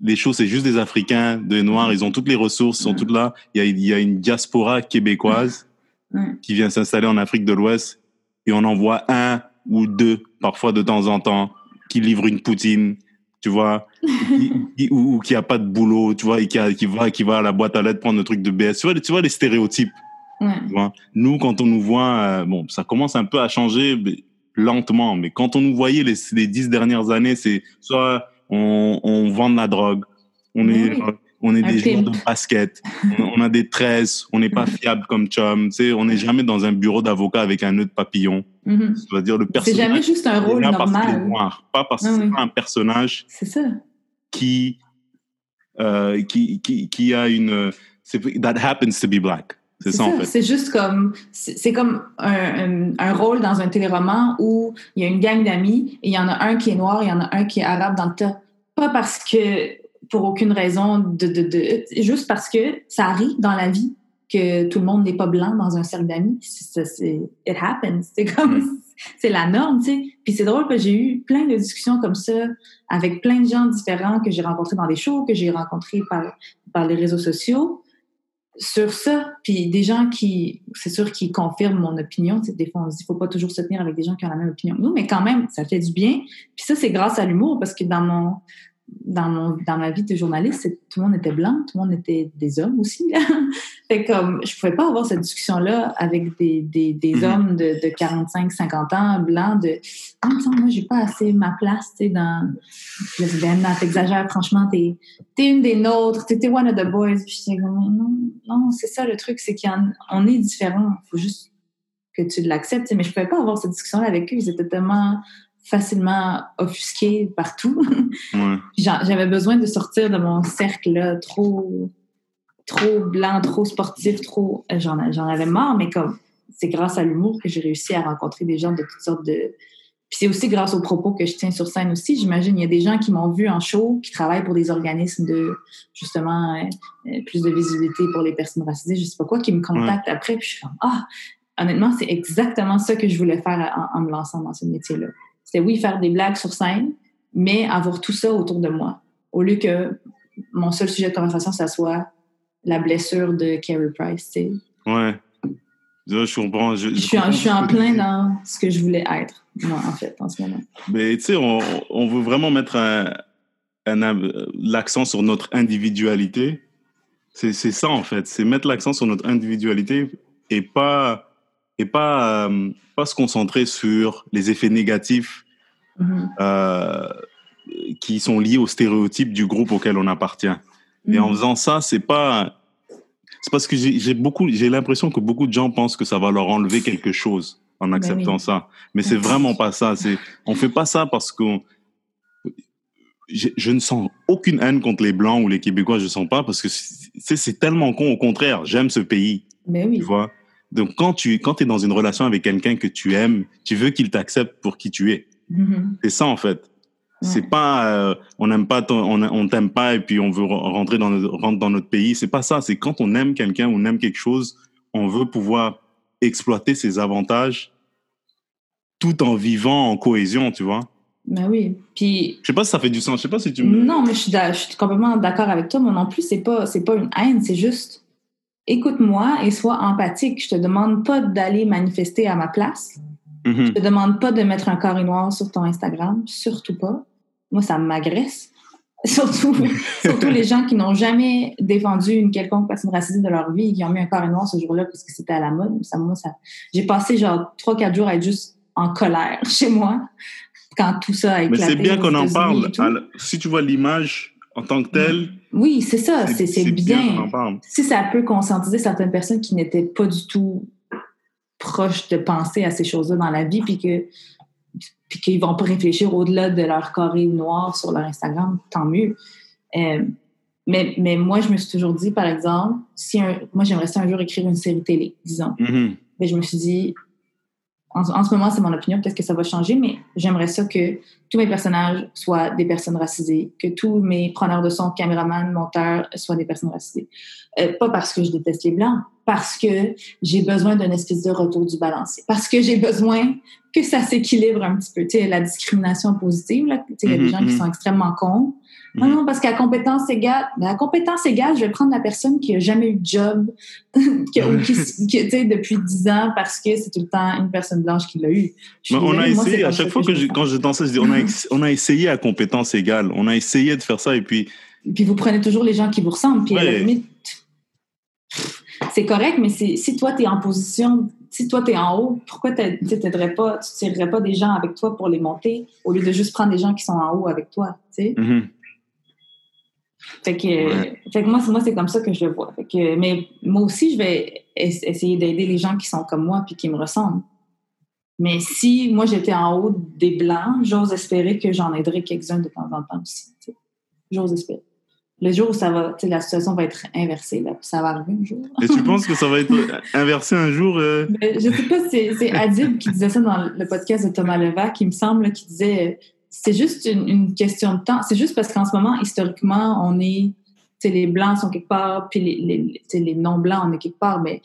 Les choses, c'est juste des Africains, des Noirs, ils ont toutes les ressources, ils sont Ouais. toutes là. Il y a, il y a une diaspora québécoise Ouais. qui vient s'installer en Afrique de l'Ouest et on en voit un ou deux parfois de temps en temps qui livrent une poutine, tu vois, qui- qui- ou, ou qui a pas de boulot, tu vois, et qui, a- qui va qui va à la boîte à lettres prendre le truc de BS. Tu vois, les- tu vois les stéréotypes. Ouais. tu vois. Nous, quand on nous voit, euh, bon, ça commence un peu à changer mais lentement, mais quand on nous voyait les, les dix dernières années, c'est soit on, on vend de la drogue, on est oui. On est Un des joueurs de basket, on, [LAUGHS] on a des tresses, on n'est pas fiable comme chum, tu sais, on n'est jamais dans un bureau d'avocat avec un nœud de papillon. Mhm. C'est-à-dire le C'est personnage. jamais juste un rôle là parce est normal. noir, pas parce que Ah c'est oui. pas un personnage C'est ça. qui euh, qui, qui qui a une c'est that happens to be black. C'est ça, en fait. C'est juste comme c'est c'est comme un, un- un rôle dans un téléroman où il y a une gang d'amis et il y en a un qui est noir, il y en a un qui est arabe dans le tas. Pas parce que pour aucune raison de, de, de juste parce que ça arrive dans la vie que tout le monde n'est pas blanc dans un cercle d'amis. C'est- c'est it happens. C'est comme Mm. [LAUGHS] c'est la norme, tu sais. Puis c'est drôle que j'ai eu plein de discussions comme ça avec plein de gens différents que j'ai rencontrés dans des shows, que j'ai rencontrés par par les réseaux sociaux sur ça, puis des gens qui, c'est sûr, qui confirment mon opinion. Sais, Des fois, on se dit, faut pas toujours se tenir avec des gens qui ont la même opinion que nous, mais quand même, ça fait du bien. Puis ça, c'est grâce à l'humour, parce que dans mon, dans mon, dans ma vie de journaliste, tout le monde était blanc, tout le monde était des hommes aussi. [LAUGHS] fait comme, je pouvais pas avoir cette discussion-là avec des, des, des Mhm. hommes de, de 45, 50 ans, blancs, de, ah, semble, moi, j'ai pas assez ma place, tu sais, dans, je dis, ben, non, t'exagères, franchement, t'es, t'es une des nôtres, t'étais one of the boys. Puis comme, non, non, c'est ça le truc, c'est qu'on est différents. Il faut juste que tu l'acceptes. Mais je pouvais pas avoir cette discussion-là avec eux. Ils étaient tellement facilement offusqués partout. Ouais. [LAUGHS] J'avais besoin de sortir de mon cercle là, trop, trop blanc, trop sportif, trop. J'en avais marre, mais comme c'est grâce à l'humour que j'ai réussi à rencontrer des gens de toutes sortes de. Puis c'est aussi grâce aux propos que je tiens sur scène aussi. J'imagine il y a des gens qui m'ont vu en show, qui travaillent pour des organismes de justement euh, euh, plus de visibilité pour les personnes racisées, je sais pas quoi, qui me contactent après. Puis je suis comme ah, honnêtement c'est exactement ça que je voulais faire en, en me lançant dans ce métier-là. C'était oui faire des blagues sur scène, mais avoir tout ça autour de moi, au lieu que mon seul sujet de conversation ça soit la blessure de Carey Price. tu sais. Ouais. Je, comprends. Je, Je suis, en, je suis en plein dans ce que je voulais être, en fait, en ce moment. Mais tu sais, on, on veut vraiment mettre un, un- l'accent sur notre individualité. C'est c'est ça, en fait. C'est mettre l'accent sur notre individualité et pas, et pas, euh, pas se concentrer sur les effets négatifs Mhm. euh, qui sont liés aux stéréotypes du groupe auquel on appartient. Et en Mhm. faisant ça, c'est pas, C'est parce que j'ai beaucoup, j'ai l'impression que beaucoup de gens pensent que ça va leur enlever quelque chose en acceptant oui. ça. Mais c'est vraiment pas ça. C'est, on fait pas ça parce qu'on, je, je, ne sens aucune haine contre les Blancs ou les Québécois, je ne sens pas parce que c'est tellement con. Au contraire, j'aime ce pays. Mais oui. Tu vois? Donc, quand tu quand es dans une relation avec quelqu'un que tu aimes, tu veux qu'il t'accepte pour qui tu es. Mm -hmm. C'est ça, en fait. Ouais. C'est pas, euh, on n'aime pas, ton, on, on t'aime pas et puis on veut rentrer dans notre, rentre dans notre pays. C'est pas ça. C'est quand on aime quelqu'un, on aime quelque chose, on veut pouvoir exploiter ses avantages tout en vivant en cohésion, tu vois. Ben oui. Puis. Je sais pas si ça fait du sens. Je sais pas si tu me. Non, mais je suis, je suis complètement d'accord avec toi. Moi non plus, c'est pas, c'est pas une haine. C'est juste, écoute-moi et sois empathique. Je te demande pas d'aller manifester à ma place. Mm -hmm. Je te demande pas de mettre un carré noir sur ton Instagram. Surtout pas. Moi, ça m'agresse. [LAUGHS] Surtout, surtout les gens qui n'ont jamais défendu une quelconque personne racisée de leur vie et qui ont mis un carré noir ce jour-là parce que c'était à la mode. Ça, moi, ça, j'ai passé genre trois, quatre jours à être juste en colère [LAUGHS] chez moi quand tout ça a éclaté. Mais c'est bien qu'on en parle. Si tu vois l'image en tant que telle. Oui, c'est ça. C'est bien. bien si ça peut conscientiser certaines personnes qui n'étaient pas du tout proches de penser à ces choses-là dans la vie, puis que puis qu'ils vont pas réfléchir au-delà de leur carré noir sur leur Instagram, tant mieux. Euh, mais, mais moi, je me suis toujours dit, par exemple, si un, moi, j'aimerais ça un jour écrire une série télé, disons. Mm -hmm. Mais je me suis dit, en, en ce moment, c'est mon opinion, peut-être que ça va changer, mais j'aimerais ça que tous mes personnages soient des personnes racisées, que tous mes preneurs de son, caméramans, monteurs soient des personnes racisées. Euh, pas parce que je déteste les blancs, parce que j'ai besoin d'une espèce de retour du balancier, parce que j'ai besoin que ça s'équilibre un petit peu. Tu sais, la discrimination positive, là, tu sais, il y a des gens qui sont extrêmement cons. Non, non, parce qu'à compétence égale, à compétence égale, je vais prendre la personne qui a jamais eu de job, [LAUGHS] qui, qui, qui depuis 10 ans parce que c'est tout le temps une personne blanche qui l'a eu. Mais on a essayé, moi, à chaque fois que, que je, quand je dansais, je dis, on a, [LAUGHS] on a essayé à compétence égale. On a essayé de faire ça et puis. Puis vous prenez toujours les gens qui vous ressemblent. Puis Ouais. à la limite, c'est correct, mais si toi, tu es en position, si toi, tu es en haut, pourquoi tu n'aiderais pas, tu tirerais pas des gens avec toi pour les monter au lieu de juste prendre des gens qui sont en haut avec toi, tu sais? Mm -hmm. Fait que, ouais. fait que moi, moi c'est comme ça que je le vois. Fait que, mais moi aussi, je vais essayer d'aider les gens qui sont comme moi puis qui me ressemblent. Mais si moi, j'étais en haut des Blancs, j'ose espérer que j'en aiderai quelques-uns de temps en temps aussi. J'ose espérer. Le jour où ça va, la situation va être inversée, là, ça va arriver un jour. Et tu penses que ça va être inversé un jour? Euh... Mais je sais pas, c'est Adib qui disait ça dans le podcast de Thomas Levac, qui me semble, qui disait c'est juste une, une, question de temps. C'est juste parce qu'en ce moment, historiquement, on est, les blancs sont quelque part, puis les, les, les non-blancs, on est quelque part, mais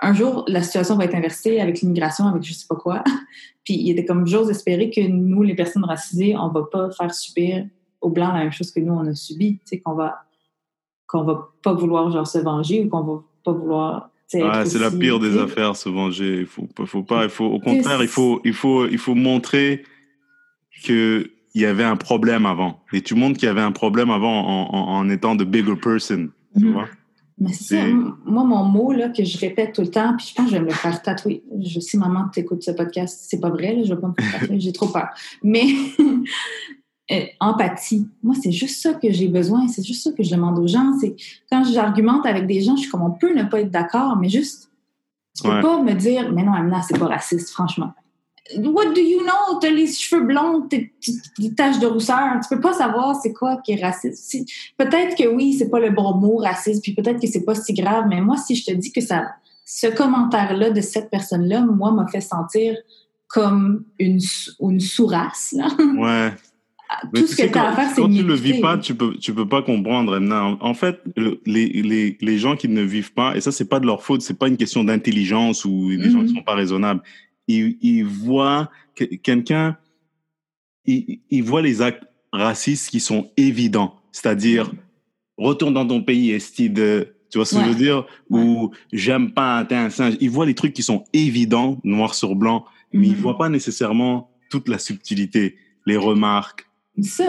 un jour, la situation va être inversée avec l'immigration, avec je sais pas quoi. [LAUGHS] puis il était comme, j'ose espérer que nous, les personnes racisées, on va pas faire subir aux blancs la même chose que nous, on a subi, tu sais, qu'on va, qu'on va pas vouloir, genre, se venger ou qu'on va pas vouloir Ouais, c'est la pire des affaires, se venger. Il faut, faut pas, il faut, au contraire, il faut, il faut, il faut montrer qu'il y avait un problème avant. Et tu montres qu'il y avait un problème avant en, en, en étant de bigger person. Tu mm -hmm. vois? Mais c'est. Moi, mon mot là, que je répète tout le temps, puis je pense que je vais me le faire tatouer. Je, si maman t'écoute ce podcast, c'est pas vrai, là, je vais pas me faire tatouer, j'ai trop peur. Mais [LAUGHS] euh, empathie, moi, c'est juste ça que j'ai besoin, c'est juste ça que je demande aux gens. C'est quand j'argumente avec des gens, je suis comme on peut ne pas être d'accord, mais juste, tu peux ouais. pas me dire, mais non, Amina, c'est pas raciste, franchement. What do you know? T'as les cheveux blonds, t'es des taches de rousseur. Tu peux pas savoir c'est quoi qui est raciste. Peut-être que oui, c'est pas le bon mot raciste, puis peut-être que c'est pas si grave, mais moi, si je te dis que ça, ce commentaire-là de cette personne-là, moi, m'a fait sentir comme une, une sous-race. Ouais. [LAUGHS] Tout ce que tu as à faire, c'est Quand tu le vis pas, tu peux, tu peux pas comprendre. Non. En fait, le, les, les, les gens qui ne vivent pas, et ça, c'est pas de leur faute, c'est pas une question d'intelligence ou des mm -hmm. gens qui sont pas raisonnables il, il voit que, quelqu'un, il, il, voit les actes racistes qui sont évidents, c'est-à-dire retourne dans ton pays, esti de, tu vois ce que ouais. je veux dire, ou j'aime pas t'es un singe. Il voit les trucs qui sont évidents, noir sur blanc, mais mm -hmm. il voit pas nécessairement toute la subtilité, les remarques. Ça,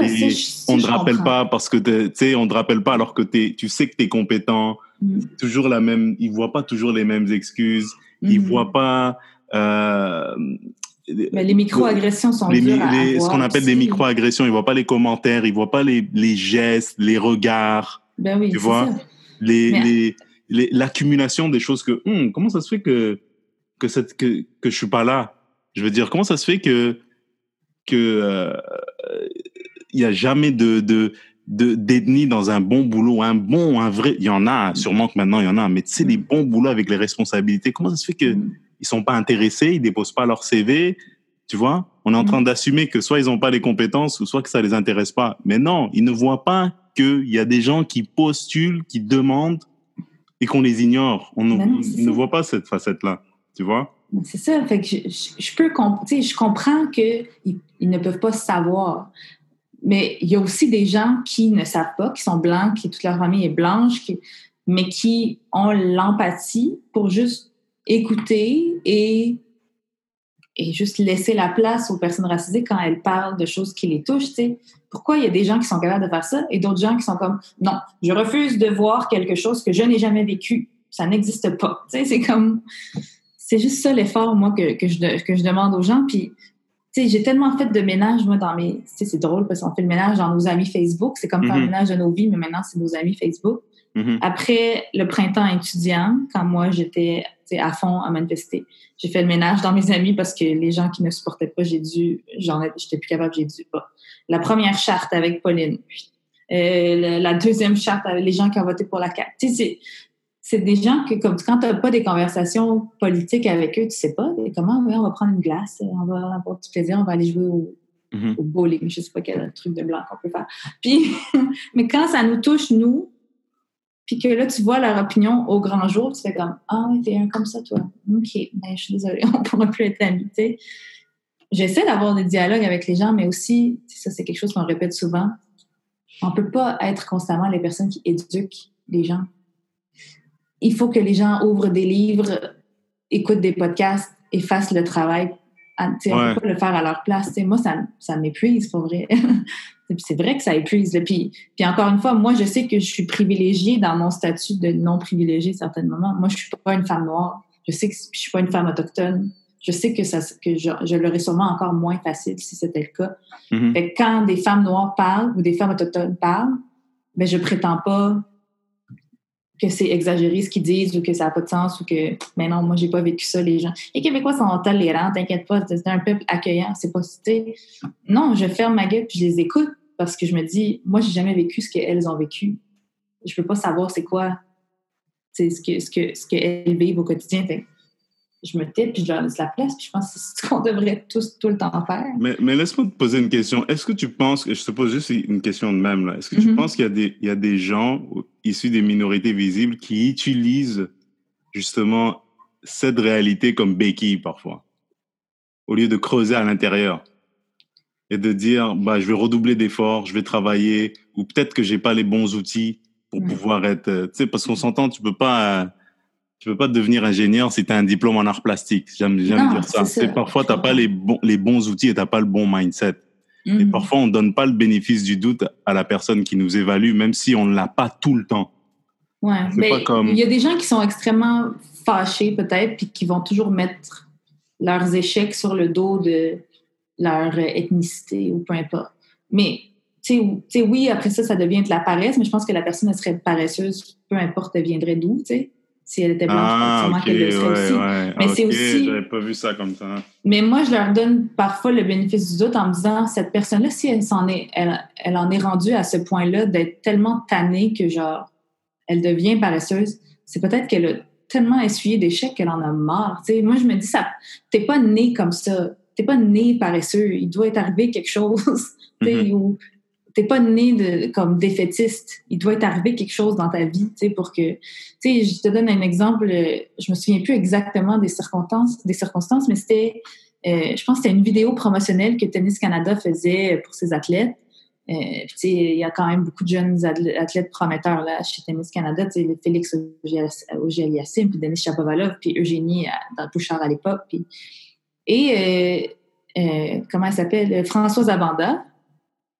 on ne te rappelle pas parce que tu sais, on te rappelle pas alors que es, tu sais que tu es compétent. Mm -hmm. Toujours la même, il voit pas toujours les mêmes excuses. Mm -hmm. Il voit pas euh, mais les micro-agressions sont les, dures à les, avoir Ce qu'on appelle aussi. des micro-agressions, il voit pas les commentaires, il voit pas les, les gestes, les regards. Ben oui, tu vois, ça. les, les, l'accumulation des choses que, hum, comment ça se fait que, que, cette, que, que je suis pas là? Je veux dire, comment ça se fait que, que, euh, il y a jamais de, de, de d'ethnie dans un bon boulot, un bon, un vrai, il y en a, sûrement que maintenant il y en a, mais tu sais, les bons boulots avec les responsabilités, comment ça se fait que mm. Ils sont pas intéressés, ils déposent pas leur CV, tu vois? On est en train mm. d'assumer que soit ils ont pas les compétences ou soit que ça les intéresse pas. Mais non, ils ne voient pas qu'il y a des gens qui postulent, qui demandent et qu'on les ignore. On ne, ne voit pas cette facette-là, tu vois? C'est ça. Fait que je, je, peux je comprends qu'ils ils ne peuvent pas savoir. Mais il y a aussi des gens qui ne savent pas, qui sont blancs, qui toute leur famille est blanche, qui, mais qui ont l'empathie pour juste écouter et, et juste laisser la place aux personnes racisées quand elles parlent de choses qui les touchent. sais. Pourquoi il y a des gens qui sont capables de faire ça et d'autres gens qui sont comme non, je refuse de voir quelque chose que je n'ai jamais vécu. Ça n'existe pas. C'est comme c'est juste ça l'effort, moi, que, que, je, que je demande aux gens. Puis j'ai tellement fait de ménage, moi, dans mes. c'est drôle parce qu'on fait le ménage dans nos amis Facebook. C'est comme faire le mm-hmm. ménage de nos vies, mais maintenant, c'est nos amis Facebook. Mm-hmm. Après le printemps étudiant, quand moi, j'étais à fond à manifester, j'ai fait le ménage dans mes amis parce que les gens qui ne supportaient pas, j'ai dû. J'en j'étais plus capable, j'ai dû pas. La première charte avec Pauline. Euh, la, deuxième charte avec les gens qui ont voté pour la carte. Sais, c'est des gens que, comme quand tu n'as pas des conversations politiques avec eux, tu sais pas comment on va prendre une glace, on va avoir du plaisir, on va aller jouer au, mm-hmm. au bowling, je sais pas quel truc de blanc qu'on peut faire. Puis, [LAUGHS] mais quand ça nous touche, nous, puis que là, tu vois leur opinion au grand jour, tu fais comme Ah t'es un comme ça, toi. OK, ben, je suis désolée, [LAUGHS] on ne pourra plus être amis. J'essaie d'avoir des dialogues avec les gens, mais aussi, ça, c'est quelque chose qu'on répète souvent. On ne peut pas être constamment les personnes qui éduquent les gens il faut que les gens ouvrent des livres, écoutent des podcasts et fassent le travail. On ne peut pas le faire à leur place. moi, ça, ça m'épuise, pour vrai. [LAUGHS] c'est vrai que ça épuise. Puis, puis encore une fois, moi, je sais que je suis privilégiée dans mon statut de non privilégiée certainement. Moi, je suis pas une femme noire. Je sais que je suis pas une femme autochtone. Je sais que, ça, que je, je l'aurais sûrement encore moins facile si c'était le cas. Mm-hmm. quand des femmes noires parlent ou des femmes autochtones parlent, ben, je prétends pas que c'est exagéré ce qu'ils disent ou que ça n'a pas de sens ou que mais non moi j'ai pas vécu ça les gens les Québécois sont tolérants t'inquiète pas c'est un peuple accueillant c'est pas non je ferme ma gueule puis je les écoute parce que je me dis moi j'ai jamais vécu ce qu'elles ont vécu je peux pas savoir c'est quoi ce que ce que ce qu'elles vivent au quotidien je me tais puis je leur laisse la place puis je pense que c'est ce qu'on devrait tous tout le temps faire. Mais, mais laisse-moi te poser une question. Est-ce que tu penses, je te pose juste une question de même là, est-ce que tu mm-hmm. penses qu'il y a des, il y a des gens issus des minorités visibles qui utilisent justement cette réalité comme béquille parfois, au lieu de creuser à l'intérieur? Et de dire, bah, je vais redoubler d'efforts, je vais travailler, ou peut-être que j'ai pas les bons outils pour pouvoir être, euh, tu sais, parce qu'on s'entend, tu peux pas, tu peux pas devenir ingénieur si tu as un diplôme en art plastique. J'aime dire ça. C'est parfois tu pas les bons les bons outils et tu pas le bon mindset. Et mhm. parfois on donne pas le bénéfice du doute à la personne qui nous évalue même si on l'a pas tout le temps. Ouais, mais comme... il y a des gens qui sont extrêmement fâchés peut-être puis qui vont toujours mettre leurs échecs sur le dos de leur ethnicité ou peu importe. Mais tu sais oui, après ça, ça devient de la paresse, mais je pense que la personne serait paresseuse, peu importe elle viendrait d'où, tu sais si elle était blanche, ah, sûrement qu'elle le serait aussi. Mais c'est aussi. J'avais pas vu ça comme ça. Mais moi, je leur donne parfois le bénéfice du doute en me disant cette personne-là, si elle s'en est, elle, elle, en est rendue à ce point-là d'être tellement tannée que genre, elle devient paresseuse, c'est peut-être qu'elle a tellement essuyé d'échecs qu'elle en a marre. sais, moi, je me dis ça, t'es pas né comme ça. T'es pas né paresseux. Il doit être arrivé quelque chose. [LAUGHS] Mm -hmm t'es pas né de, comme défaitiste. Il doit être arrivé quelque chose dans ta vie, tu sais, pour que, tu sais, je te donne un exemple. Je me souviens plus exactement des circonstances, des circonstances, mais c'était, euh, je pense, que c'était une vidéo promotionnelle que Tennis Canada faisait pour ses athlètes. Euh, il y a quand même beaucoup de jeunes athlètes prometteurs là chez Tennis Canada, Félix Auger-Aliassime, puis Denis Chapovalov, puis Eugénie euh, dans Bouchard à l'époque, puis et comment elle s'appelle? Françoise Abanda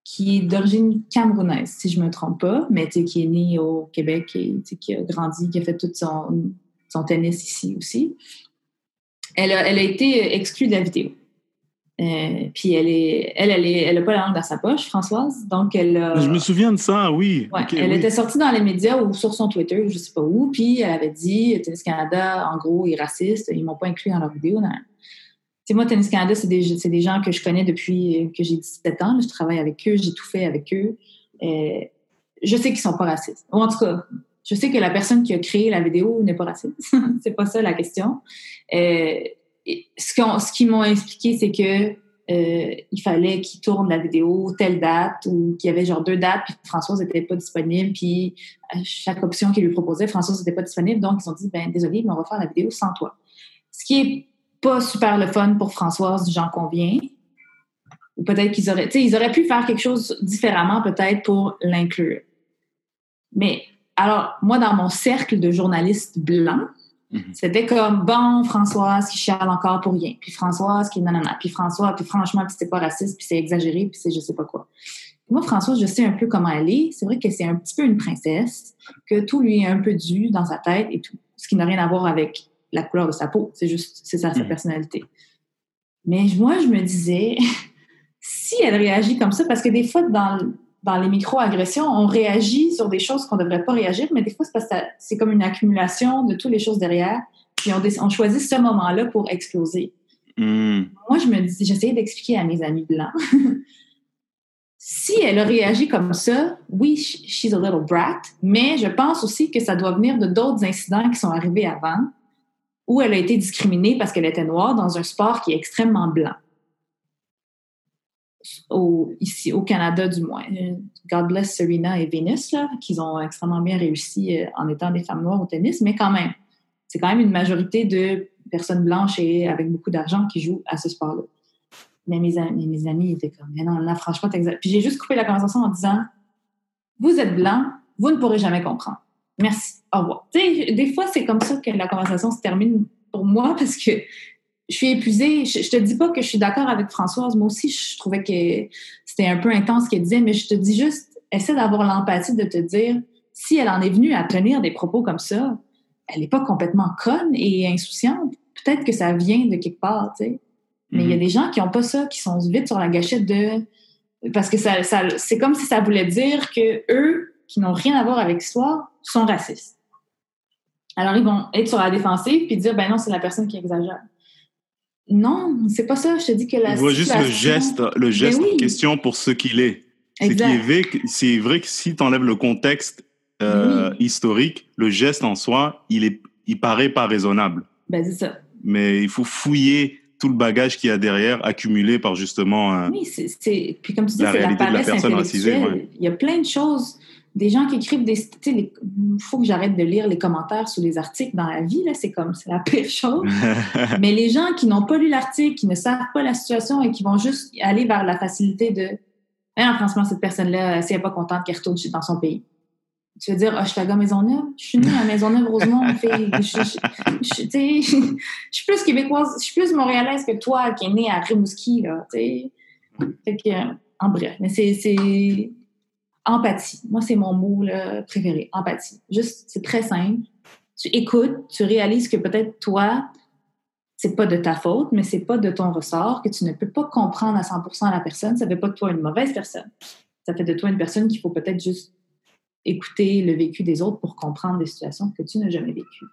qui est d'origine camerounaise, si je ne me trompe pas, mais qui est né au Québec et qui a grandi, qui a fait tout son, son tennis ici aussi. Elle a, elle a été exclue de la vidéo. Euh, puis elle est, elle, elle, est, elle a pas la langue dans sa poche, Françoise. Donc elle. a- Je me souviens de ça, oui. Ouais, elle oui. était sortie dans les médias ou sur son Twitter, je sais pas où, puis elle avait dit Tennis Canada, en gros, est raciste, ils m'ont pas inclus dans leur vidéo. Non. Sais, moi, Tennis Canada, c'est des, c'est des gens que je connais depuis que j'ai 17 ans. Je travaille avec eux, j'ai tout fait avec eux. Euh, je sais qu'ils sont pas racistes. Ou en tout cas, je sais que la personne qui a créé la vidéo n'est pas raciste. [LAUGHS] c'est pas ça la question. Euh, ce qu'on- ce qu'ils m'ont expliqué, c'est que euh, il fallait qu'ils tournent la vidéo telle date ou qu'il y avait genre deux dates, puis Françoise n'était pas disponible, puis chaque option qu'ils lui proposaient, Françoise n'était pas disponible, donc ils ont dit ben désolé, mais on va faire la vidéo sans toi. Ce qui est pas super le fun pour Françoise, j'en conviens. Ou peut-être qu'ils auraient, ils auraient pu faire quelque chose différemment peut-être pour l'inclure. Mais alors moi dans mon cercle de journalistes blancs, Mhm. c'était comme, bon, Françoise qui chiale encore pour rien, puis Françoise qui nanana, puis François, puis franchement, puis c'est pas raciste, puis c'est exagéré, puis c'est je sais pas quoi. Moi, Françoise, je sais un peu comment elle est. C'est vrai que c'est un petit peu une princesse, que tout lui est un peu dû dans sa tête et tout. Ce qui n'a rien à voir avec la couleur de sa peau. C'est juste, c'est ça, sa Mhm. personnalité. Mais moi, je me disais, [LAUGHS] si elle réagit comme ça, parce que des fois, dans, dans les micro-agressions, on réagit sur des choses qu'on ne devrait pas réagir, mais des fois, c'est parce que ça- c'est comme une accumulation de toutes les choses derrière, puis on, choisit ce moment-là pour exploser. Hmm. Moi, je me dis, j'essayais d'expliquer à mes amis blancs. [LAUGHS] si elle a réagi comme ça, oui, sh- she's a little brat, mais je pense aussi que ça doit venir de d'autres incidents qui sont arrivés avant, où elle a été discriminée parce qu'elle était noire dans un sport qui est extrêmement blanc. Au, ici, au Canada, du moins. Euh, God bless Serena et Venus, là, qu'ils ont extrêmement bien réussi euh, en étant des femmes noires au tennis, mais quand même, c'est quand même une majorité de personnes blanches et avec beaucoup d'argent qui jouent à ce sport-là. Mais mes amis, mes amis étaient comme, mais non, là, franchement, t'exagères. Puis j'ai juste coupé la conversation en disant, vous êtes blanc, vous ne pourrez jamais comprendre. Merci. Au revoir. Tu sais, des fois, c'est comme ça que la conversation se termine pour moi [LAUGHS] parce que je suis épuisée. Je, je te dis pas que je suis d'accord avec Françoise. Moi aussi, je trouvais que c'était un peu intense ce qu'elle disait, mais je te dis juste, essaie d'avoir l'empathie de te dire, si elle en est venue à tenir des propos comme ça, elle n'est pas complètement conne et insouciante. Peut-être que ça vient de quelque part, tu sais. Mais il y a Mhm. des gens qui n'ont pas ça, qui sont vite sur la gâchette de. Parce que ça, ça, c'est comme si ça voulait dire que eux, qui n'ont rien à voir avec l'histoire, sont racistes. Alors, ils vont être sur la défensive puis dire, ben non, c'est la personne qui exagère. Non, c'est pas ça. Je te dis que la On voit juste le geste, le geste Ben oui. en question pour ce qu'il est. C'est vrai que- c'est vrai que si tu enlèves le contexte euh, Oui. historique, le geste en soi, il, est, il paraît pas raisonnable. Ben, c'est ça. Mais il faut fouiller tout le bagage qu'il y a derrière, accumulé par justement. euh, Oui, c'est-. Puis comme tu dis, La c'est la réalité de la personne racisée. Il y a plein de choses. Des gens qui écrivent des. Il faut que j'arrête de lire les commentaires sous les articles dans la vie, là. C'est comme. C'est la pire chose. [LAUGHS] Mais les gens qui n'ont pas lu l'article, qui ne savent pas la situation et qui vont juste aller vers la facilité de. Ah, franchement, cette personne-là, si elle n'est pas contente qu'elle retourne dans son pays. Tu veux dire, ah, je suis à Maisonneuve, je suis née à Maisonneuve-Rosemont, fille. Je, je, je- suis plus québécoise, je suis plus montréalaise que toi qui est née à Rimouski, là, tu sais. Fait que, en bref, mais c'est- c'est empathie. Moi, c'est mon mot préféré, empathie. Juste, c'est très simple. Tu écoutes, tu réalises que peut-être toi, c'est pas de ta faute, mais c'est pas de ton ressort, que tu ne peux pas comprendre à 100% la personne. Ça fait pas de toi une mauvaise personne. Ça fait de toi une personne qu'il faut peut-être juste écouter le vécu des autres pour comprendre des situations que tu n'as jamais vécues.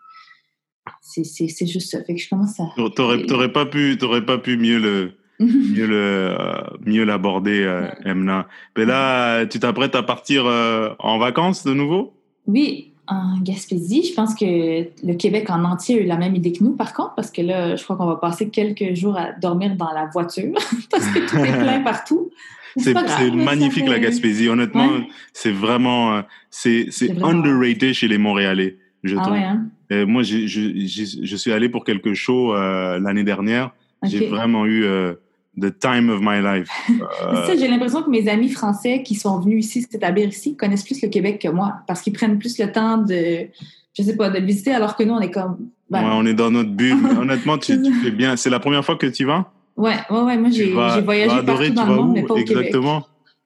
C'est- juste ça. Fait que je commence à... T'aurais, pas pu, t'aurais pas pu mieux le, [LAUGHS] mieux le, euh, mieux l'aborder, euh, Emna. Mais là, tu t'apprêtes à partir euh, en vacances de nouveau? Oui, en Gaspésie, je pense que le Québec en entier a eu la même idée que nous, par contre, parce que là, je crois qu'on va passer quelques jours à dormir dans la voiture, [LAUGHS] parce que tout est plein [LAUGHS] partout. C'est, magnifique fait- la Gaspésie. Honnêtement, Ouais. c'est vraiment, euh, c'est, vraiment- underrated chez les Montréalais, je Ah trouve. ouais, hein? Et moi, j'ai- j'ai- je suis allé pour quelques shows euh, l'année dernière. J'ai vraiment eu euh, the time of my life. [LAUGHS] Euh, ça, j'ai l'impression que mes amis français qui sont venus ici s'établir ici connaissent plus le Québec que moi, parce qu'ils prennent plus le temps de, je sais pas, de le visiter, alors que nous, on est comme... ben, ouais, on est dans notre bulle. [LAUGHS] Honnêtement, tu, tu fais bien. C'est la première fois que tu vas? Ouais, ouais, ouais, moi, j'ai voyagé vas adorer, partout dans le monde, mais pas au Québec. Exactement?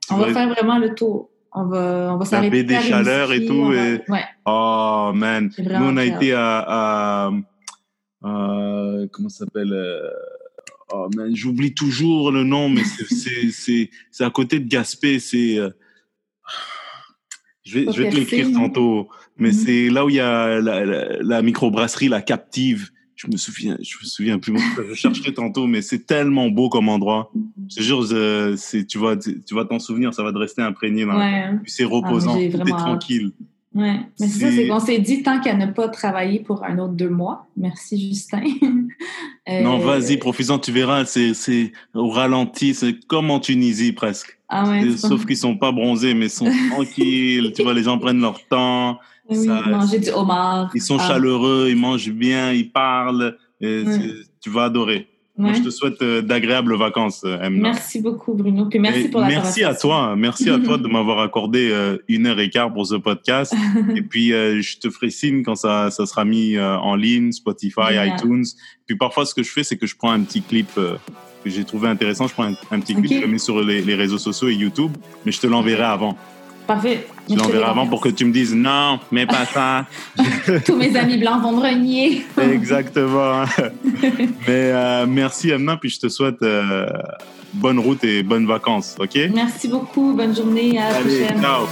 Tu On va faire vraiment le tour. On va, on va s'arrêter. baie des Chaleurs et tout, on va- et- Ouais. Oh man, nous on a été à, à, à- comment ça s'appelle euh, oh, j'oublie toujours le nom, mais [LAUGHS] c'est à côté de Gaspé. C'est. Euh, je vais, je vais te l'écrire tantôt, mais mhm. c'est là où il y a la, la, microbrasserie, la captive. Je me souviens, je me souviens plus. Je chercherai tantôt, mais c'est tellement beau comme endroit. Je te jure, tu vas, tu vas t'en souvenir, ça va te rester imprégné. Ouais. C'est ah, reposant, tu es tranquille. Ouais, mais c'est ça, c'est qu'on s'est dit tant qu'à ne pas travailler pour un autre deux mois. Merci, Justin. [LAUGHS] euh... Non, vas-y, profitant, tu verras, c'est au ralenti, c'est comme en Tunisie presque. Ah ouais, Sauf qu'ils sont pas bronzés, mais ils sont [LAUGHS] tranquilles. tu vois, les gens prennent leur temps. Oui, ça, manger du homard. Ils sont ah. chaleureux, ils mangent bien, ils parlent. Et Tu vas adorer. Je te souhaite euh, d'agréables vacances, euh, Emma. Merci beaucoup, Bruno. Puis merci pour la Merci à toi. Merci à toi [LAUGHS] de m'avoir accordé euh, une heure et quart pour ce podcast. [LAUGHS] et puis, je te ferai signe quand ça, ça sera mis en ligne, Spotify, iTunes. Puis parfois, ce que je fais, c'est que je prends un petit clip que j'ai trouvé intéressant. Je prends un, petit clip, je le mets sur les, les réseaux sociaux et YouTube, mais je te l'enverrai avant. Parfait. Je l'enverrai avant pour que tu me dises non, mais pas ça. [LAUGHS] Tous mes amis blancs vont me renier. Exactement. [LAUGHS] mais euh, merci Amna, puis je te souhaite euh, bonne route et bonnes vacances, ok? Merci beaucoup, bonne journée, à la prochaine. Ciao.